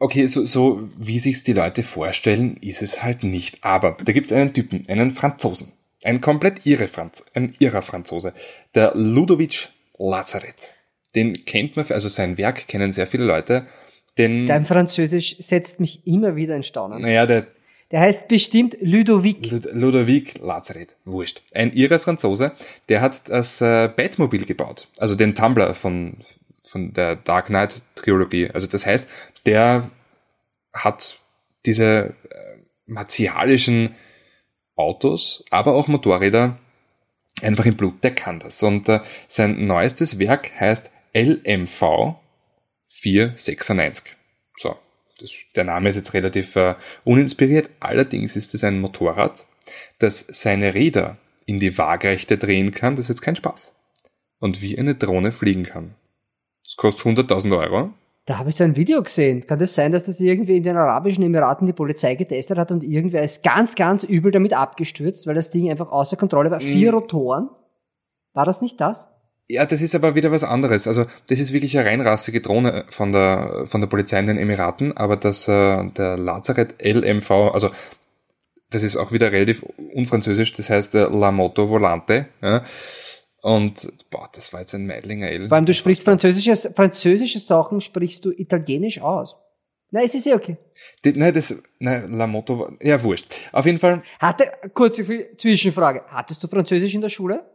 okay, so, so wie sich's die Leute vorstellen, ist es halt nicht. Aber da gibt's einen Typen, einen Franzosen, ein komplett irre Franz, ein irrer Franzose, der Ludovic Lazareth. Den kennt man, also sein Werk kennen sehr viele Leute. Den, Dein Französisch setzt mich immer wieder in Staunen. naja, der Der heißt bestimmt Ludovic. Lud Ludovic Lazareth, wurscht. Ein irrer Franzose, der hat das äh, Batmobil gebaut. Also den Tumblr von, von der Dark Knight Trilogie. Also das heißt, der hat diese äh, martialischen Autos, aber auch Motorräder einfach im Blut, der kann das. Und äh, sein neuestes Werk heißt LMV 496. Das, der Name ist jetzt relativ äh, uninspiriert, allerdings ist es ein Motorrad, das seine Räder in die Waagrechte drehen kann, das ist jetzt kein Spaß. Und wie eine Drohne fliegen kann. Das kostet 100.000 Euro. Da habe ich so ein Video gesehen. Kann das sein, dass das irgendwie in den Arabischen Emiraten die Polizei getestet hat und irgendwer ist ganz, ganz übel damit abgestürzt, weil das Ding einfach außer Kontrolle war? Vier Mm. Rotoren. War das nicht das? Ja, das ist aber wieder was anderes. Also das ist wirklich eine reinrassige Drohne von der von der Polizei in den Emiraten, aber das äh, der Lazareth LMV, also das ist auch wieder relativ unfranzösisch, das heißt äh, La Moto Volante. Ja? Und boah, das war jetzt ein Meidlinger L. Vor allem, du sprichst französisches, französische Sachen sprichst du italienisch aus. Na, es ist ja okay. Die, nein, das nein, La Moto, ja wurscht. Auf jeden Fall, Hatte, kurze Zwischenfrage. Hattest du Französisch in der Schule?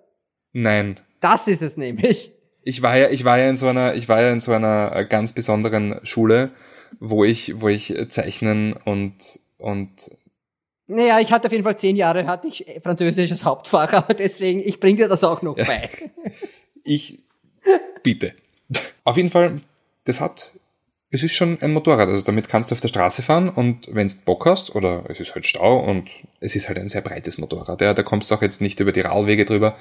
Nein. Das ist es nämlich. Ich war ja, ich war ja in so einer, ich war ja in so einer äh, ganz besonderen Schule, wo ich, wo ich äh, zeichnen und und Naja, ich hatte auf jeden Fall zehn Jahre, hatte ich Französisch als Hauptfach, <laughs> aber deswegen, ich bringe dir das auch noch Ja. bei. <laughs> Ich biete. Auf jeden Fall, das hat, es ist schon ein Motorrad, also damit kannst du auf der Straße fahren und wenn du Bock hast, oder es ist halt Stau und es ist halt ein sehr breites Motorrad, ja, da kommst du auch jetzt nicht über die Radwege drüber,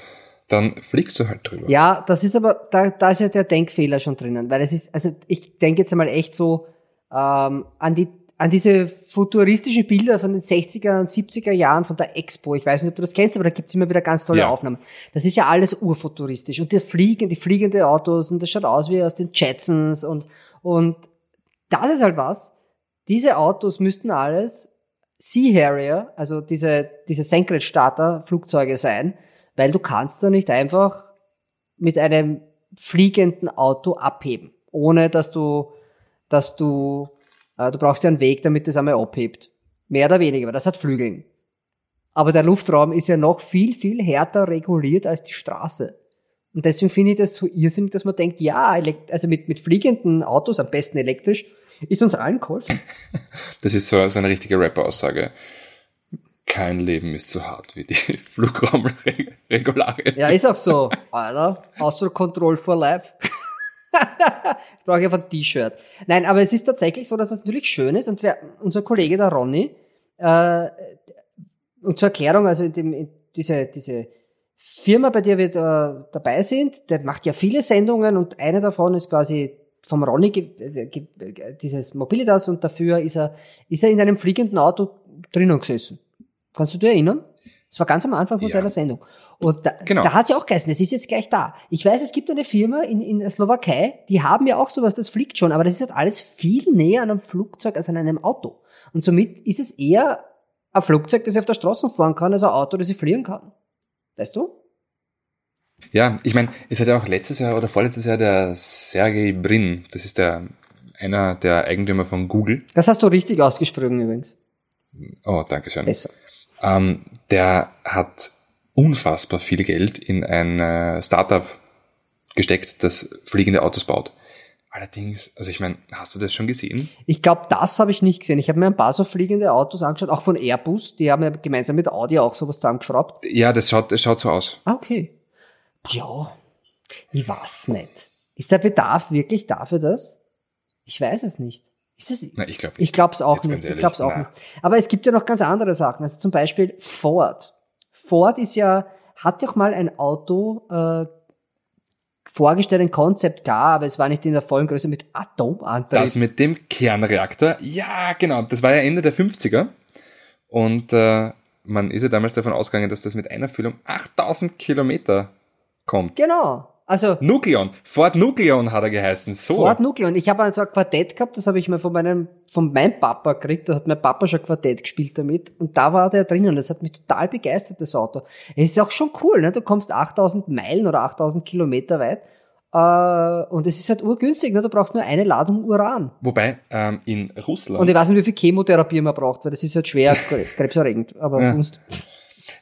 dann fliegst du halt drüber. Ja, das ist aber, da, da ist ja der Denkfehler schon drinnen, weil es ist, also ich denke jetzt einmal echt so ähm, an die an diese futuristischen Bilder von den 60er und 70er Jahren von der Expo. Ich weiß nicht, ob du das kennst, aber da gibt's immer wieder ganz tolle Ja. Aufnahmen. Das ist ja alles urfuturistisch. Und die fliegen, die fliegende Autos und das schaut aus wie aus den Jetsons und, und das ist halt was. Diese Autos müssten alles Sea Harrier, also diese, diese Senkrechtstarter-Flugzeuge sein, weil du kannst da nicht einfach mit einem fliegenden Auto abheben, ohne dass du, dass du, äh, du brauchst ja einen Weg, damit es einmal abhebt. Mehr oder weniger, weil das hat Flügeln. Aber der Luftraum ist ja noch viel, viel härter reguliert als die Straße. Und deswegen finde ich das so irrsinnig, dass man denkt, ja, also mit, mit fliegenden Autos, am besten elektrisch, ist uns allen geholfen. <laughs> Das ist so, so eine richtige Rapper-Aussage. Kein Leben ist so hart wie die <laughs> Flugraumregularien. Ja, ist auch so. Alter, Astro Control for Life. <laughs> Jetzt brauche ich einfach ein T-Shirt. Nein, aber es ist tatsächlich so, dass das natürlich schön ist und wer, unser Kollege der Ronny, äh, und zur Erklärung, also in dem, in diese, diese Firma, bei der wir da, dabei sind, der macht ja viele Sendungen und eine davon ist quasi vom Ronny ge, ge, dieses Mobilitas und dafür ist er, ist er in einem fliegenden Auto drinnen gesessen. Kannst du dich erinnern? Das war ganz am Anfang von Ja. seiner Sendung. Und da, Genau. da hat sie auch geheißen, es ist jetzt gleich da. Ich weiß, es gibt eine Firma in, in der Slowakei, die haben ja auch sowas, das fliegt schon, aber das ist halt alles viel näher an einem Flugzeug als an einem Auto. Und somit ist es eher ein Flugzeug, das ich auf der Straße fahren kann, als ein Auto, das ich fliegen kann. Weißt du? Ja, ich meine, es hat ja auch letztes Jahr oder vorletztes Jahr der Sergey Brin, das ist der einer der Eigentümer von Google. Das hast du richtig ausgesprochen übrigens. Oh, danke schön. Besser. Ähm, der hat unfassbar viel Geld in ein äh, Startup gesteckt, das fliegende Autos baut. Allerdings, also ich meine, hast du das schon gesehen? Ich glaube, das habe ich nicht gesehen. Ich habe mir ein paar so fliegende Autos angeschaut, auch von Airbus. Die haben ja gemeinsam mit Audi auch sowas zusammengeschraubt. Ja, das schaut, das schaut so aus. Ah, okay. Ja, ich weiß nicht. Ist der Bedarf wirklich dafür das? Ich weiß es nicht. Es, Na, ich glaube ich glaube es auch nicht. Ich glaube es auch na. nicht. Aber es gibt ja noch ganz andere Sachen. Also zum Beispiel Ford. Ford ist ja, hat doch mal ein Auto äh, vorgestellt, ein Concept Car, aber es war nicht in der vollen Größe mit Atomantrieb. Das mit dem Kernreaktor, ja, genau, das war ja Ende der 50er. Und äh, man ist ja damals davon ausgegangen, dass das mit einer Füllung 8000 Kilometer kommt. genau. Also Nucleon, Ford Nucleon hat er geheißen, so. Ford Nucleon. Ich habe also ein Quartett gehabt, das habe ich mal von meinem, von meinem Papa gekriegt. Da hat mein Papa schon Quartett gespielt damit. Und da war der drinnen. Das hat mich total begeistert, das Auto. Es ist auch schon cool, ne? Du kommst 8000 Meilen oder 8000 Kilometer weit. Äh, und es ist halt urgünstig, ne? Du brauchst nur eine Ladung Uran. Wobei ähm, in Russland, Und ich weiß nicht, wie viel Chemotherapie man braucht, weil das ist halt schwer <laughs> kre- krebserregend. Aber Ja. sonst,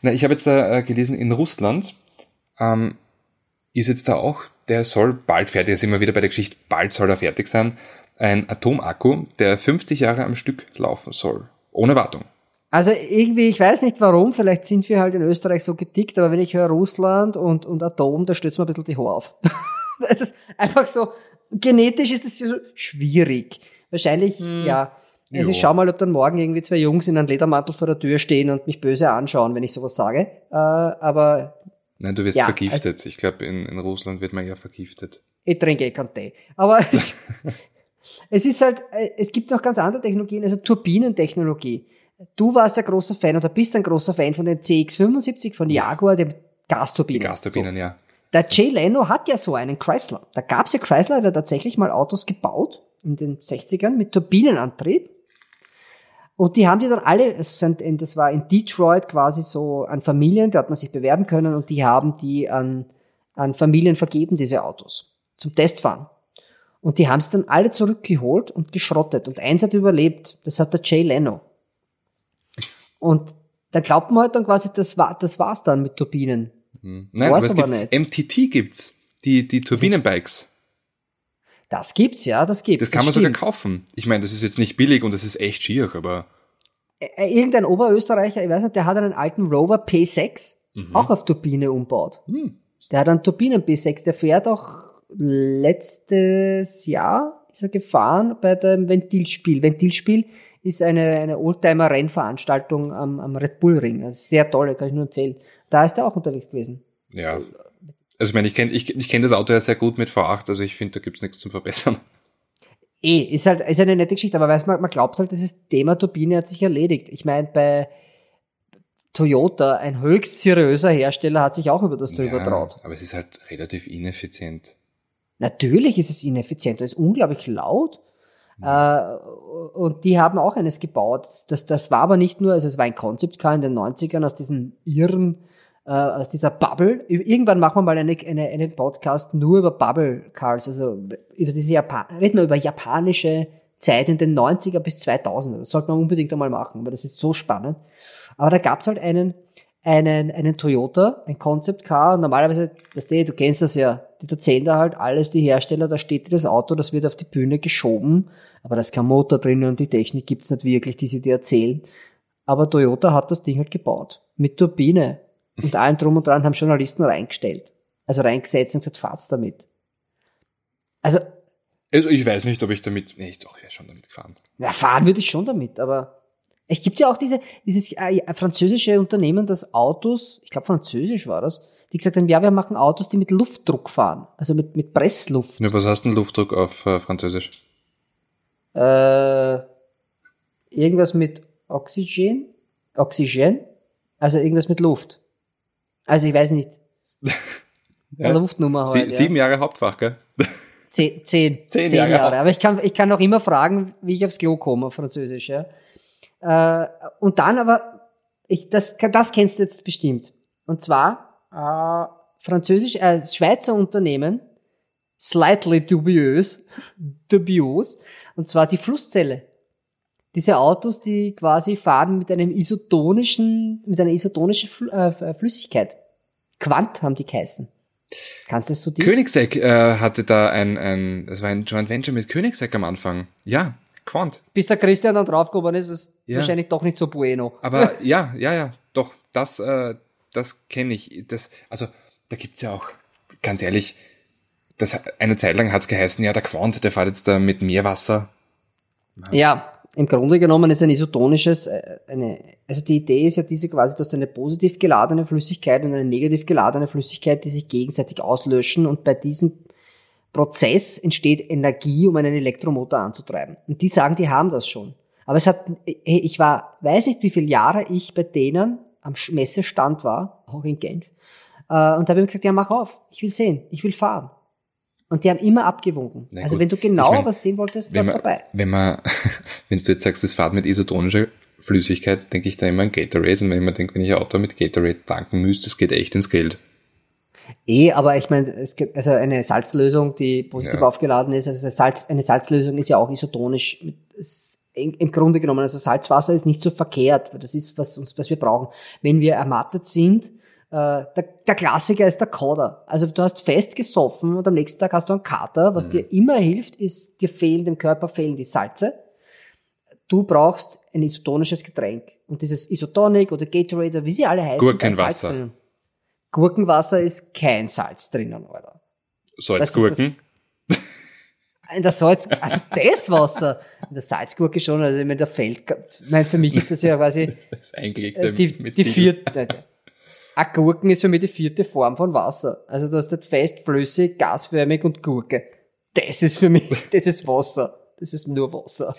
na, ich habe jetzt da äh, gelesen, in Russland ähm, ist jetzt da auch, der soll bald fertig, ist immer wieder bei der Geschichte, bald soll er fertig sein, ein Atomakku, der 50 Jahre am Stück laufen soll. Ohne Wartung. Also irgendwie, ich weiß nicht warum, vielleicht sind wir halt in Österreich so gedickt, aber wenn ich höre Russland und, und Atom, da stößt mir ein bisschen die Haare auf. <laughs> das ist einfach so, genetisch ist das so schwierig. Wahrscheinlich, hm. ja. Also jo. ich schau mal, ob dann morgen irgendwie zwei Jungs in einem Ledermantel vor der Tür stehen und mich böse anschauen, wenn ich sowas sage. Äh, aber. Nein, du wirst ja, vergiftet. Also, ich glaube, in, in Russland wird man ja vergiftet. Ich trinke eh keinen Tee. Aber <laughs> es, es ist halt, äh, es gibt noch ganz andere Technologien, also Turbinentechnologie. Du warst ein großer Fan oder bist ein großer Fan von dem CX75 von Jaguar, dem Gasturbinen. Die Gasturbinen, so. ja. Der Jay Leno hat ja so einen Chrysler. Da gab es ja Chrysler, der tatsächlich mal Autos gebaut in den 60ern mit Turbinenantrieb. Und die haben die dann alle, das war in Detroit quasi so an Familien, da hat man sich bewerben können und die haben die an, an Familien vergeben, diese Autos, zum Testfahren. Und die haben es dann alle zurückgeholt und geschrottet. Und eins hat überlebt, das hat der Jay Leno. Und da glaubt man halt dann quasi, das, war, das war's dann mit Turbinen. Hm. Nein, War's aber, es gibt, MTT gibt's, die, die Turbinenbikes. Das gibt's, ja, das gibt's. Das kann das man stimmt. sogar kaufen. Ich meine, das ist jetzt nicht billig und das ist echt schier, aber. Irgendein Oberösterreicher, ich weiß nicht, der hat einen alten Rover P6 mhm. auch auf Turbine umbaut. Mhm. Der hat einen Turbinen P6, der fährt auch letztes Jahr ist er gefahren bei dem Ventilspiel. Ventilspiel ist eine, eine Oldtimer-Rennveranstaltung am, am Red Bull Ring. Also sehr toll, kann ich nur empfehlen. Da ist er auch unterwegs gewesen. Ja. Also ich meine, ich kenne ich, ich kenn das Auto ja sehr gut mit V8, also ich finde, da gibt's nichts zum Verbessern. Eh, ist halt ist eine nette Geschichte, aber weiß man, man glaubt halt, dieses Thema Turbine hat sich erledigt. Ich meine, bei Toyota, ein höchst seriöser Hersteller, hat sich auch über das drüber ja, traut. Aber es ist halt relativ ineffizient. Natürlich ist es ineffizient, es ist unglaublich laut. Mhm. Äh, und die haben auch eines gebaut. Das, das war aber nicht nur, also es war ein Concept Car in den 90ern aus diesen irren, äh, aus dieser Bubble. Irgendwann machen wir mal eine, eine, einen Podcast nur über Bubble Cars, also über diese Japan reden wir über japanische Zeit in den 90er bis 2000. Das sollte man unbedingt einmal machen, weil das ist so spannend. Aber da gab es halt einen, einen, einen Toyota, ein Concept Car. Normalerweise, das, du kennst das ja, die erzählen da halt alles, die Hersteller, da steht das Auto, das wird auf die Bühne geschoben aber da ist kein Motor drin und die Technik gibt's nicht wirklich, die sie dir erzählen. Aber Toyota hat das Ding halt gebaut. Mit Turbine. Und allen drum und dran haben Journalisten reingestellt. Also reingesetzt und gesagt, fahrt's damit. Also. Also ich weiß nicht, ob ich damit, nee, doch, ich wäre schon damit gefahren. Ja, fahren würde ich schon damit, aber es gibt ja auch diese, dieses äh, französische Unternehmen, das Autos, ich glaube französisch war das, die gesagt haben, ja, wir machen Autos, die mit Luftdruck fahren, also mit, mit Pressluft. Ja, was heißt denn Luftdruck auf äh, Französisch? Äh, irgendwas mit Oxygen? Oxygen? Also irgendwas mit Luft. Also ich weiß nicht. <laughs> ja. Luftnummer halt, Sie, ja. Sieben Jahre Hauptfach, gell? <laughs> Zehn, zehn, zehn, zehn Jahre. Jahre. Aber ich kann, ich kann noch immer fragen, wie ich aufs Klo komme auf Französisch. Ja. Äh, und dann aber, ich, das, das kennst du jetzt bestimmt. Und zwar äh, Französisch, äh, Schweizer Unternehmen, slightly dubious, <laughs> dubios, und zwar die Flusszelle. Diese Autos, die quasi fahren mit einem isotonischen, mit einer isotonischen äh, Flüssigkeit. Quant haben die geheißen. Kannst du das so Koenigsegg äh, hatte da ein, ein, das war ein Joint Venture mit Koenigsegg am Anfang. Ja, Quant. Bis der Christian dann draufgekommen ist, ist ja. wahrscheinlich doch nicht so bueno. Aber <laughs> ja, ja, ja, doch, das, äh, das kenne ich. Das, also, da gibt's ja auch, ganz ehrlich, das, eine Zeit lang hat's geheißen, ja, der Quant, der fährt jetzt da mit Meerwasser. Ja, im Grunde genommen ist ein isotonisches, äh, eine, also die Idee ist ja diese quasi, du hast eine positiv geladene Flüssigkeit und eine negativ geladene Flüssigkeit, die sich gegenseitig auslöschen und bei diesem Prozess entsteht Energie, um einen Elektromotor anzutreiben. Und die sagen, die haben das schon. Aber es hat, ich war, weiß nicht, wie viele Jahre ich bei denen am Messestand war, auch in Genf, äh, und da habe ich gesagt, ja, mach auf, ich will sehen, ich will fahren. Und die haben immer abgewunken. Na also gut. wenn du genau ich mein, was sehen wolltest, war es vorbei. Wenn man, <laughs> wenn du jetzt sagst, das fahrt mit isotonischer Flüssigkeit, denke ich da immer an Gatorade. Und wenn ich mir denke, wenn ich ein Auto mit Gatorade tanken müsste, das geht echt ins Geld. Eh, aber ich meine, es gibt also eine Salzlösung, die positiv ja. aufgeladen ist. Also Salz, eine Salzlösung ist ja auch isotonisch. Im Grunde genommen, also Salzwasser ist nicht so verkehrt, weil das ist, was, was wir brauchen. Wenn wir ermattet sind, äh, der, der Klassiker ist der Kader. Also du hast fest gesoffen und am nächsten Tag hast du einen Kater. Was mhm. dir immer hilft, ist, dir fehlen, dem Körper fehlen die Salze. du brauchst ein isotonisches Getränk. Und dieses Isotonic oder Gatorade, wie sie alle heißen, Gurkenwasser. Gurkenwasser ist kein Salz drinnen, oder? Salzgurken? In der Salz, also das Wasser, in der Salzgurke schon, also ich meine, der Feld, ich meine, für mich ist das ja quasi <laughs> das äh, die, die vierte, ein Gurken ist für mich die vierte Form von Wasser. Also du hast halt fest, flüssig, gasförmig und Gurke. Das ist für mich, <laughs> das ist Wasser. Das ist nur Wasser.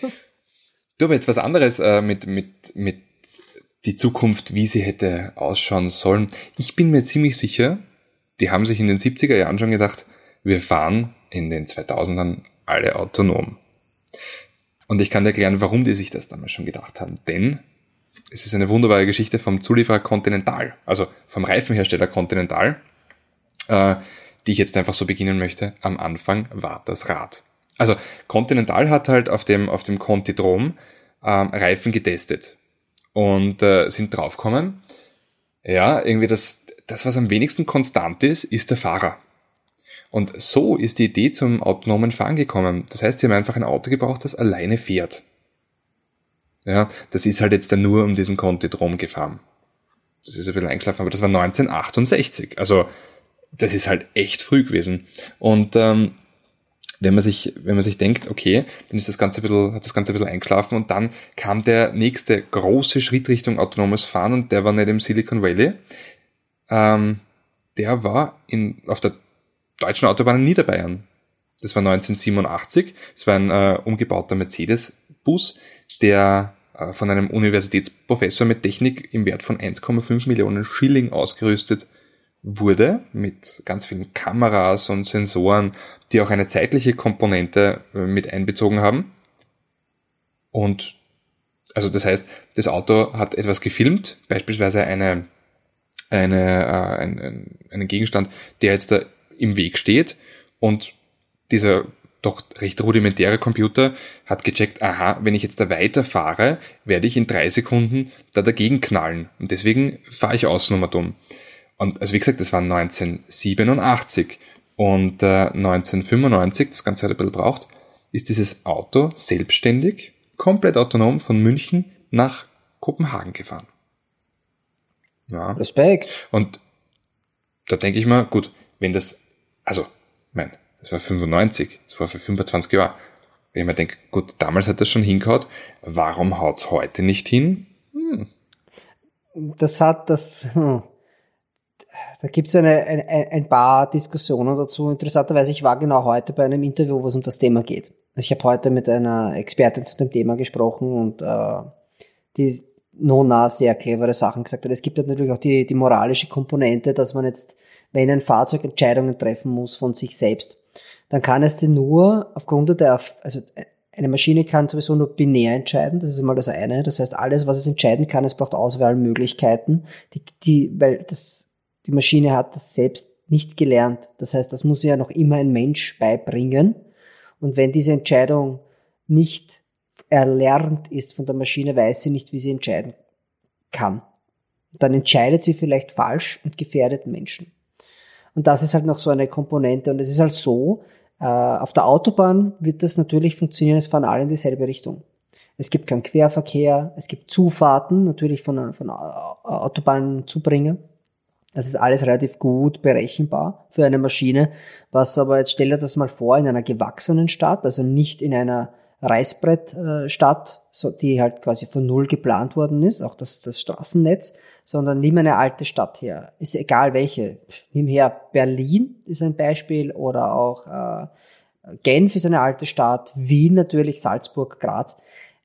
Du aber jetzt was anderes äh, mit, mit, mit die Zukunft, wie sie hätte ausschauen sollen. Ich bin mir ziemlich sicher, die haben sich in den 70er Jahren schon gedacht, wir fahren in den 2000ern alle autonom. Und ich kann dir erklären, warum die sich das damals schon gedacht haben. Denn es ist eine wunderbare Geschichte vom Zulieferer Continental, also vom Reifenhersteller Continental, äh, die ich jetzt einfach so beginnen möchte. Am Anfang war das Rad. Also Continental hat halt auf dem, auf dem Contidrom ähm, Reifen getestet und äh, sind draufgekommen, ja, irgendwie das, das, was am wenigsten konstant ist, ist der Fahrer. Und so ist die Idee zum autonomen Fahren gekommen. Das heißt, sie haben einfach ein Auto gebraucht, das alleine fährt. Ja, das ist halt jetzt dann nur um diesen Conti-Drom gefahren. Das ist ein bisschen eingelaufen, aber das war 1968. Also, das ist halt echt früh gewesen. Und ähm, wenn man sich, wenn man sich denkt, okay, dann ist das Ganze ein bisschen, hat das Ganze ein bisschen eingeschlafen und dann kam der nächste große Schritt Richtung autonomes Fahren und der war nicht im Silicon Valley. Ähm, der war in, auf der deutschen Autobahn in Niederbayern. Das war 1987. Es war ein äh, umgebauter Mercedes-Bus, der äh, von einem Universitätsprofessor mit Technik im Wert von 1,5 Millionen Schilling ausgerüstet wurde, mit ganz vielen Kameras und Sensoren, die auch eine zeitliche Komponente äh, mit einbezogen haben. Und also das heißt, das Auto hat etwas gefilmt, beispielsweise eine, eine, äh, ein, einen Gegenstand, der jetzt da im Weg steht und dieser doch recht rudimentäre Computer hat gecheckt, aha, wenn ich jetzt da weiterfahre, werde ich in drei Sekunden da dagegen knallen. Und deswegen fahre ich außen um dumm. Und also wie gesagt, das war 1987 und äh, 1995, das Ganze hat ein bisschen braucht, ist dieses Auto selbstständig, komplett autonom von München nach Kopenhagen gefahren. Ja. Respekt. Und da denke ich mal, gut, wenn das, also, mein, das war 95, das war für 25 Jahre. Wenn ich mir denke, gut, damals hat das schon hingehaut, warum haut's heute nicht hin? Hm. Das hat das, hm, da gibt es eine, eine, ein paar Diskussionen dazu. Interessanterweise, ich war genau heute bei einem Interview, wo es um das Thema geht. Ich habe heute mit einer Expertin zu dem Thema gesprochen und äh, die Nona sehr clevere Sachen gesagt hat. Es gibt natürlich auch die, die moralische Komponente, dass man jetzt, wenn ein Fahrzeug Entscheidungen treffen muss von sich selbst, dann kann es die nur aufgrund der, also eine Maschine kann sowieso nur binär entscheiden, das ist einmal das eine. Das heißt, alles, was es entscheiden kann, es braucht Auswahlmöglichkeiten, die, die, weil das die Maschine hat das selbst nicht gelernt. Das heißt, das muss ja noch immer ein Mensch beibringen. Und wenn diese Entscheidung nicht erlernt ist von der Maschine, weiß sie nicht, wie sie entscheiden kann. Dann entscheidet sie vielleicht falsch und gefährdet Menschen. Und das ist halt noch so eine Komponente. Und es ist halt so, äh, auf der Autobahn wird das natürlich funktionieren, es fahren alle in dieselbe Richtung. Es gibt keinen Querverkehr, es gibt Zufahrten, natürlich von, von Autobahnzubringer. Das ist alles relativ gut berechenbar für eine Maschine. Was aber jetzt stell dir das mal vor in einer gewachsenen Stadt, also nicht in einer Reißbrettstadt, die halt quasi von null geplant worden ist, auch das, das Straßennetz, sondern nimm eine alte Stadt her. Ist egal welche. Nimm her Berlin ist ein Beispiel oder auch äh, Genf ist eine alte Stadt, Wien natürlich, Salzburg, Graz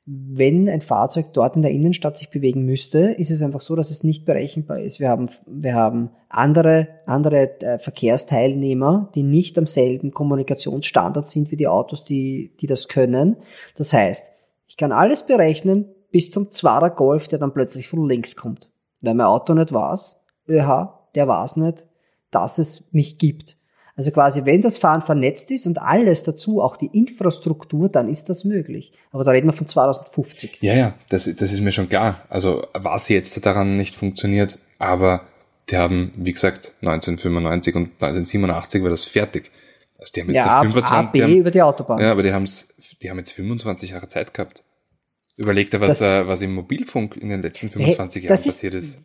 wenn ein Fahrzeug dort in der Innenstadt sich bewegen müsste, ist es einfach so, dass es nicht berechenbar ist. Wir haben, wir haben andere, andere äh, Verkehrsteilnehmer, die nicht am selben Kommunikationsstandard sind wie die Autos, die, die das können. Das heißt, ich kann alles berechnen bis zum Zwarer Golf, der dann plötzlich von links kommt. Weil mein Auto nicht weiß, ÖH, der weiß nicht, dass es mich gibt. Also quasi, wenn das Fahren vernetzt ist und alles dazu, auch die Infrastruktur, dann ist das möglich. Aber da reden wir von 2050. Ja, ja, das, das ist mir schon klar. Also was jetzt daran nicht funktioniert, aber die haben, wie gesagt, 1995 und 1987 war das fertig. Also die haben jetzt ja, 25, A, B haben, über die Autobahn. Ja, aber die, haben's, die haben jetzt 25 Jahre Zeit gehabt. Überleg dir, was, das, was im Mobilfunk in den letzten 25 hey, Jahren passiert ist.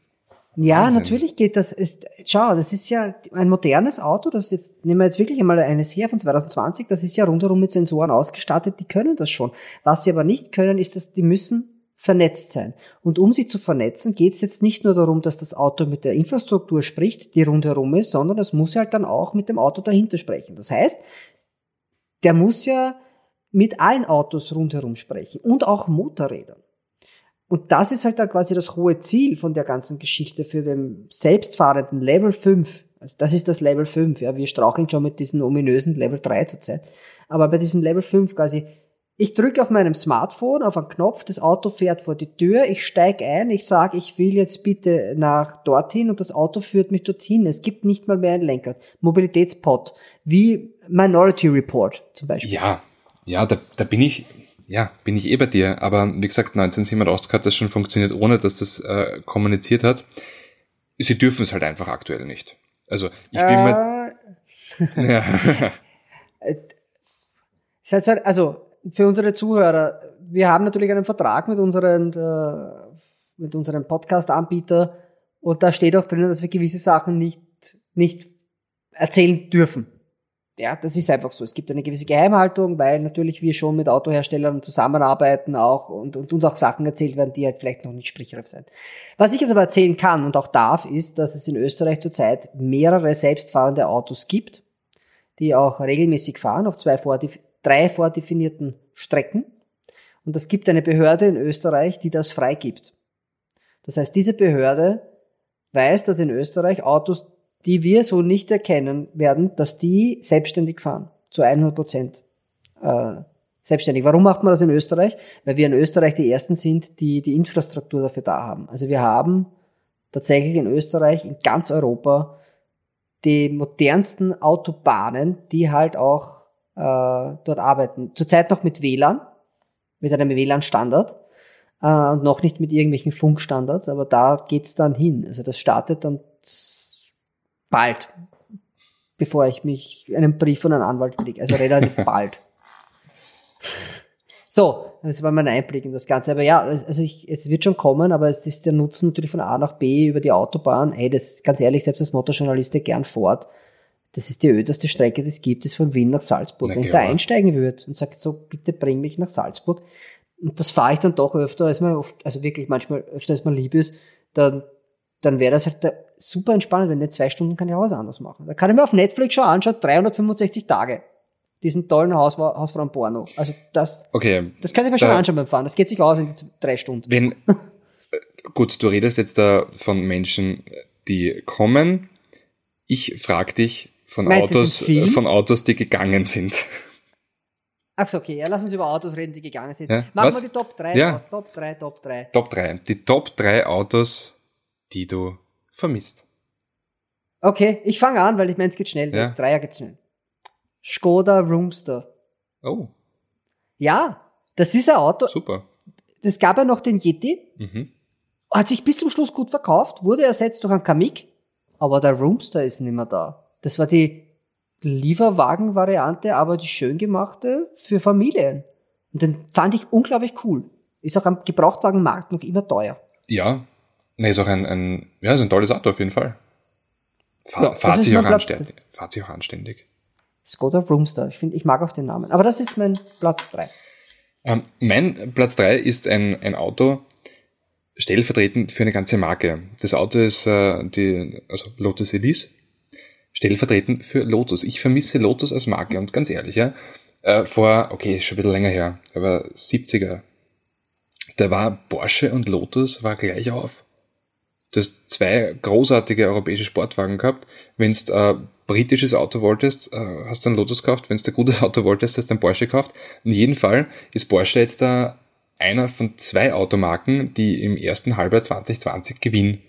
Ja, Wahnsinn. natürlich geht das. Ist, schau, das ist ja ein modernes Auto, das jetzt, nehmen wir jetzt wirklich einmal eines her von 2020, das ist ja rundherum mit Sensoren ausgestattet, die können das schon. Was sie aber nicht können, ist, dass die müssen vernetzt sein. Und um sie zu vernetzen, geht es jetzt nicht nur darum, dass das Auto mit der Infrastruktur spricht, die rundherum ist, sondern es muss halt dann auch mit dem Auto dahinter sprechen. Das heißt, der muss ja mit allen Autos rundherum sprechen und auch Motorrädern. Und das ist halt dann quasi das hohe Ziel von der ganzen Geschichte für den selbstfahrenden Level 5. Also das ist das Level 5. Ja, wir straucheln schon mit diesem ominösen Level 3 zurzeit. Aber bei diesem Level 5 quasi, ich drücke auf meinem Smartphone auf einen Knopf, das Auto fährt vor die Tür, ich steige ein, ich sage, ich will jetzt bitte nach dorthin und das Auto führt mich dorthin. Es gibt nicht mal mehr ein Lenkrad. Mobilitätspot, wie Minority Report zum Beispiel. Ja, ja, da, da bin ich, ja, bin ich eh bei dir. Aber wie gesagt, 1987 hat das schon funktioniert, ohne dass das äh, kommuniziert hat. Sie dürfen es halt einfach aktuell nicht. Also ich bin äh, mir. ja. <laughs> also für unsere Zuhörer, wir haben natürlich einen Vertrag mit unseren, äh, mit unserem Podcast-Anbieter und da steht auch drin, dass wir gewisse Sachen nicht, nicht erzählen dürfen. Ja, das ist einfach so. Es gibt eine gewisse Geheimhaltung, weil natürlich wir schon mit Autoherstellern zusammenarbeiten auch und, und uns auch Sachen erzählt werden, die halt vielleicht noch nicht sprichreif sind. Was ich jetzt aber erzählen kann und auch darf, ist, dass es in Österreich zurzeit mehrere selbstfahrende Autos gibt, die auch regelmäßig fahren auf zwei vordef drei vordefinierten Strecken. Und es gibt eine Behörde in Österreich, die das freigibt. Das heißt, diese Behörde weiß, dass in Österreich Autos die wir so nicht erkennen werden, dass die selbstständig fahren, zu 100 Prozent äh, selbstständig. Warum macht man das in Österreich? Weil wir in Österreich die Ersten sind, die die Infrastruktur dafür da haben. Also wir haben tatsächlich in Österreich, in ganz Europa, die modernsten Autobahnen, die halt auch äh, dort arbeiten. Zurzeit noch mit WLAN, mit einem WLAN-Standard äh, und noch nicht mit irgendwelchen Funkstandards, aber da geht's dann hin. Also das startet dann bald, bevor ich mich einen Brief von einem Anwalt kriege. Also relativ <laughs> bald. So, das war mein Einblick in das Ganze. Aber ja, also ich, es wird schon kommen, aber es ist der Nutzen natürlich von A nach B über die Autobahn. Hey, das ganz ehrlich, selbst als Motorjournalist der gern fort. Das ist die öderste Strecke, die es gibt, ist von Wien nach Salzburg. Na, Wenn ich da einsteigen würde und sagt so, bitte bring mich nach Salzburg. Und das fahre ich dann doch öfter, als man oft, also wirklich manchmal öfter als man lieb ist, dann dann wäre das halt super entspannend, wenn in zwei Stunden kann ich auch was anderes machen. Da kann ich mir auf Netflix schon anschauen, 365 Tage. Diesen tollen Haus, Hausfrauen Porno. Also das, okay, das kann ich mir schon anschauen beim Fahren. Das geht sich aus in die drei Stunden. Wenn, <laughs> äh, gut, du redest jetzt da von Menschen, die kommen. Ich frage dich von Meinst Autos, von Autos, die gegangen sind. Ach so, okay, ja, lass uns über Autos reden, die gegangen sind. Ja, Machen wir die Top 3 ja. Aus. Top 3, Top 3. Top 3. Die Top 3 Autos, die du vermisst? Okay, ich fange an, weil ich meine, es geht schnell. Ja. Dreier geht schnell. Skoda Roomster. Oh. Ja, das ist ein Auto. Super. Es gab ja noch den Yeti. Mhm. Hat sich bis zum Schluss gut verkauft, wurde ersetzt durch einen Kamik, aber der Roomster ist nicht mehr da. Das war die Lieferwagen-Variante, aber die schön gemachte für Familien. Und den fand ich unglaublich cool. Ist auch am Gebrauchtwagenmarkt noch immer teuer. Ja, Ne, ist auch ein, ein, ja, ist ein tolles Auto auf jeden Fall. Fahr, ja, fahrt, sich auch anständig, fahrt sich auch anständig. Skoda Roomster, ich finde, ich mag auch den Namen. Aber das ist mein Platz 3. Ähm, mein Platz 3 ist ein, ein Auto, stellvertretend für eine ganze Marke. Das Auto ist äh, die, also Lotus Elise, stellvertretend für Lotus. Ich vermisse Lotus als Marke und ganz ehrlich, ja, äh, vor, okay, ist schon ein bisschen länger her, aber 70er, da war Porsche und Lotus war gleich auf. Du hast zwei großartige europäische Sportwagen gehabt. Wenn du ein britisches Auto wolltest, äh, hast du ein Lotus gekauft. Wenn du ein gutes Auto wolltest, hast du ein Porsche gekauft. In jedem Fall ist Porsche jetzt da einer von zwei Automarken, die im ersten Halbjahr 2020 Gewinn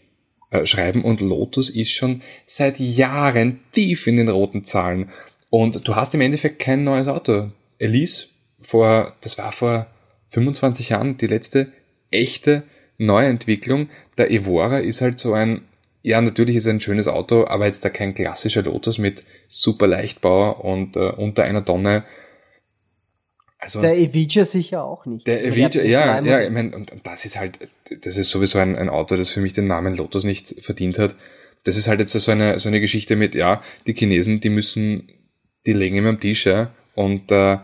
äh, schreiben und Lotus ist schon seit Jahren tief in den roten Zahlen. Und du hast im Endeffekt kein neues Auto. Elise vor, das war vor 25 Jahren die letzte echte Neuentwicklung. Der Evora ist halt so ein, ja, natürlich ist es ein schönes Auto, aber jetzt da kein klassischer Lotus mit super Leichtbau und äh, unter einer Tonne. Also Der Evija sicher auch nicht. der Evija, ja, ja, ich mein, und, und das ist halt, das ist sowieso ein, ein Auto, das für mich den Namen Lotus nicht verdient hat. Das ist halt jetzt so eine, so eine Geschichte mit, ja, die Chinesen, die müssen, die legen immer am Tisch, ja, und äh,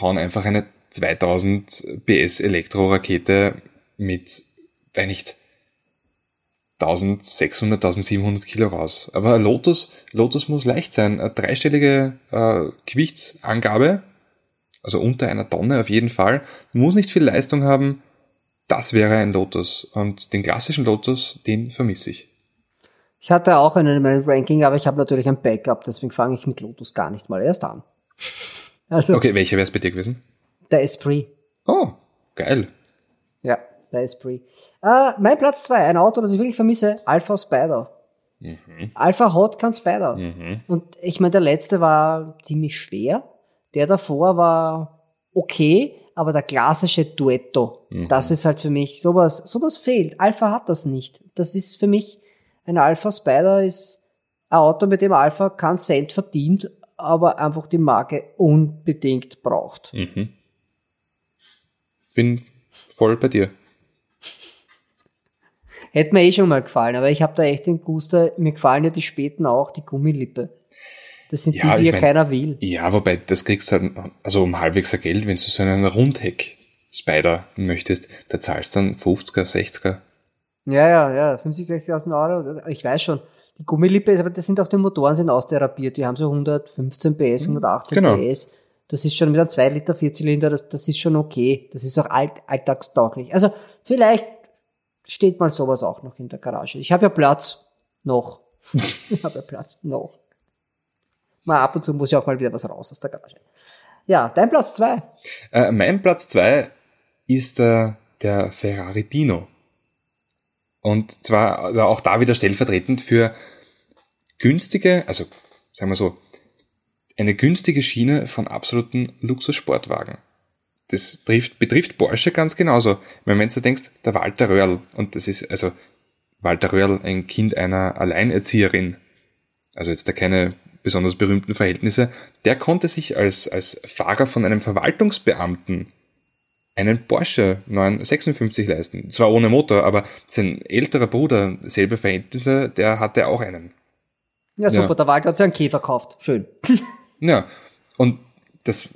hauen einfach eine 2000 PS Elektrorakete mit, wenn nicht, 1600, 1700 Kilo raus. Aber Lotus, Lotus muss leicht sein. Eine dreistellige äh, Gewichtsangabe, also unter einer Tonne auf jeden Fall, muss nicht viel Leistung haben. Das wäre ein Lotus. Und den klassischen Lotus, den vermisse ich. Ich hatte auch einen in meinem Ranking, aber ich habe natürlich ein Backup, deswegen fange ich mit Lotus gar nicht mal erst an. <laughs> Also Okay, welcher wäre es bei dir gewesen? der Esprit. Oh, geil. Ja, der Esprit. Äh, mein Platz zwei, ein Auto, das ich wirklich vermisse, Alpha Spider. Alpha Hot kann Spider. Und ich meine, der letzte war ziemlich schwer. Der davor war okay, aber der klassische Duetto, das ist halt für mich, sowas, sowas fehlt. Alpha hat das nicht. Das ist für mich, ein Alpha Spider ist ein Auto, mit dem Alpha keinen Cent verdient, aber einfach die Marke unbedingt braucht. Mhm. Bin voll bei dir. Hätte mir eh schon mal gefallen, aber ich habe da echt den Guster, mir gefallen ja die späten auch, die Gummilippe. Das sind Ja, die, die ja mein- keiner will. Ja, wobei, das kriegst du halt, also um halbwegs ein Geld, wenn du so einen Rundheck-Spider möchtest, da zahlst du dann 50er, 60er. Ja, ja, ja, 50, 60.000 Euro, ich weiß schon. Die Gummilippe ist, aber das sind auch die Motoren sind austherapiert, die haben so 115 PS, 118 Genau. PS. Das ist schon mit einem 2 Liter Vierzylinder, das, das ist schon okay. Das ist auch alt, alltagstauglich. Also vielleicht steht mal sowas auch noch in der Garage. Ich habe ja Platz noch. <laughs> ich habe ja Platz noch. Mal ab und zu muss ja auch mal wieder was raus aus der Garage. Ja, dein Platz zwei. Äh, mein Platz zwei ist äh, der Ferrari Dino. Und zwar also auch da wieder stellvertretend für günstige, also sagen wir so, eine günstige Schiene von absoluten Luxussportwagen. Das trifft, betrifft Porsche ganz genauso. Wenn du denkst, der Walter Röhrl, und das ist also Walter Röhrl, ein Kind einer Alleinerzieherin, also jetzt da keine besonders berühmten Verhältnisse, der konnte sich als, als Fahrer von einem Verwaltungsbeamten einen Porsche 956 leisten. Zwar ohne Motor, aber sein älterer Bruder, selbe Verhältnisse, der hatte auch einen. Ja, super, Ja. der Walter hat sich einen Käfer gekauft. Schön. <laughs> Ja, und das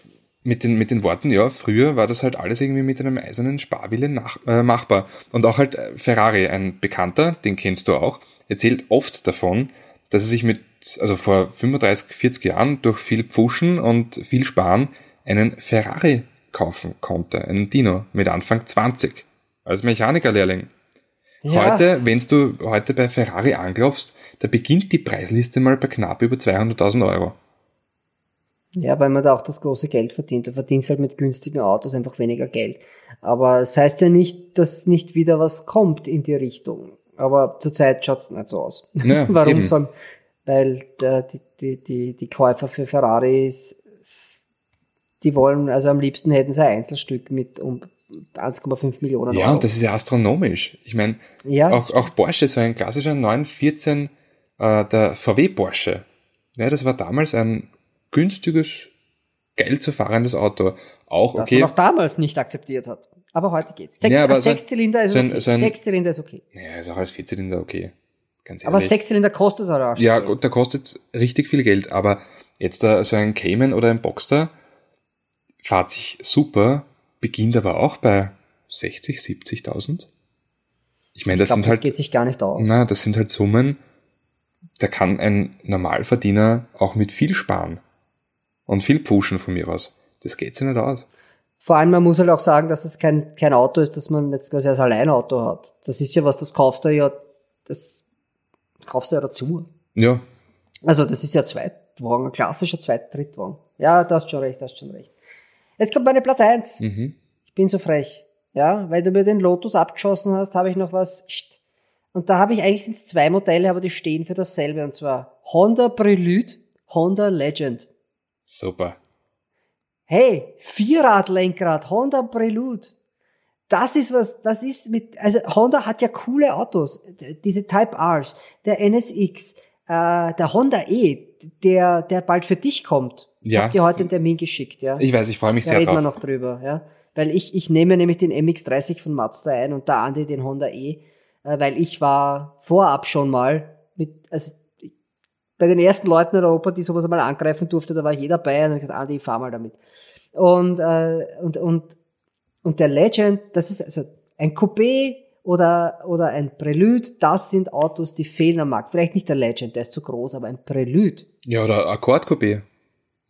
mit den, mit den Worten, ja, früher war das halt alles irgendwie mit einem eisernen Sparwille nach, äh, machbar. Und auch halt äh, Ferrari, ein Bekannter, den kennst du auch, erzählt oft davon, dass er sich mit, also vor 35, 40 Jahren durch viel Pfuschen und viel Sparen einen Ferrari kaufen konnte, einen Dino, mit Anfang 20, als Mechanikerlehrling. Ja. Heute, wenn du heute bei Ferrari anklopfst, da beginnt die Preisliste mal bei knapp über 200.000 Euro. Ja, weil man da auch das große Geld verdient. Du verdienst halt mit günstigen Autos einfach weniger Geld. Aber es heißt ja nicht, dass nicht wieder was kommt in die Richtung. Aber zurzeit schaut's nicht so aus. Ja, <laughs> Warum eben. soll, weil der, die, die, die, die Käufer für Ferraris, die wollen, also am liebsten hätten sie ein Einzelstück mit um 1,5 Millionen Ja, Euro. und das ist ja astronomisch. Ich meine, ja, auch, auch Porsche, so ein klassischer 914, äh, der VW Porsche. Ja, das war damals ein günstiges, geil zu fahrendes Auto. Auch das okay. man auch damals nicht akzeptiert hat. Aber heute geht's. Sechs, Ja, Sechszylinder ist so ein- okay. so ein- Sechszylinder ist okay. Naja, ist auch als Vierzylinder okay. Ganz ehrlich. Aber Sechszylinder kostet halt auch schon Ja, Geld. gut, der kostet richtig viel Geld, aber jetzt da so ein Cayman oder ein Boxster fahrt sich super, beginnt aber auch bei 60, 70.000. Ich meine, das Ich glaube, sind das halt, geht sich gar nicht aus. na, das sind halt Summen, da kann ein Normalverdiener auch mit viel sparen. Und viel pushen von mir aus. Das geht sich nicht aus. Vor allem, man muss halt auch sagen, dass das kein, kein Auto ist, das man jetzt quasi als Alleinauto hat. Das ist ja was, das kaufst du ja, das kaufst du ja dazu. Ja, Also, das ist ja Zweitwagen, ein klassischer Zweit-, Drittwagen. Ja, da hast schon recht, da hast schon recht. Jetzt kommt meine Platz eins. mhm. Ich bin so frech. Ja, weil du mir den Lotus abgeschossen hast, habe ich noch was. Und da habe ich eigentlich sind's zwei Modelle, aber die stehen für dasselbe. Und zwar Honda Prelude, Honda Legend. Super. Hey, Vierradlenkrad, Honda Prelude. Das ist was, das ist mit, also Honda hat ja coole Autos. Diese Type Rs, der NSX, äh, der Honda E, der, der bald für dich kommt. Ich Ja. hab dir heute einen Termin geschickt, ja. Ich weiß, ich freue mich Da sehr reden wir drauf. noch drüber, ja. Weil ich, ich nehme nämlich den MX-30 von Mazda ein und der Andi den Honda E, äh, weil ich war vorab schon mal mit, also bei den ersten Leuten in Europa, die sowas mal angreifen durfte, da war ich eh dabei und hab gesagt, Andi, ich fahr mal damit. Und, äh, und, und, und der Legend, das ist also ein Coupé oder, oder ein Prelude, das sind Autos, die fehlen am Markt. Vielleicht nicht der Legend, der ist zu groß, aber ein Prelude. Ja, oder Akkord-Coupé.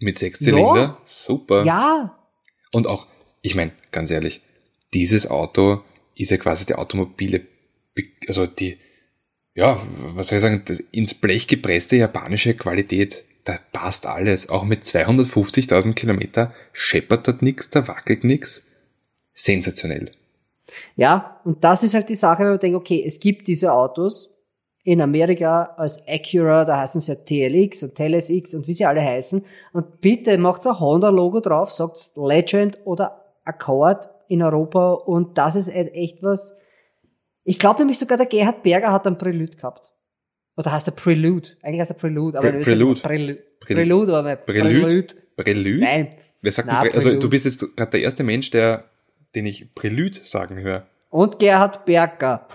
Mit sechs Ja. Zylinder. Super. Ja, Und auch, ich meine, ganz ehrlich, dieses Auto ist ja quasi die automobile, also die, ja, was soll ich sagen, ins Blech gepresste japanische Qualität. Da passt alles. Auch mit 250.000 Kilometer scheppert dort nix, da wackelt nix. Sensationell. Ja, und das ist halt die Sache, wenn man denkt, okay, es gibt diese Autos in Amerika als Acura, da heißen sie ja TLX und TLSX und wie sie alle heißen. Und bitte macht ein Honda-Logo drauf, sagt Legend oder Accord in Europa und das ist e- echt was. Ich glaube nämlich sogar der Gerhard Berger hat einen Prelude gehabt. Oder heißt der Prelude? Eigentlich heißt er Prelude, aber Pre- Prelude. Prelude. Prel- Prelude, aber Prelude? Prelude? Nein. Wer sagt Na, denn Pre also Prelude. du bist jetzt gerade der erste Mensch, der, den ich Prelude sagen höre. Und Gerhard Berger,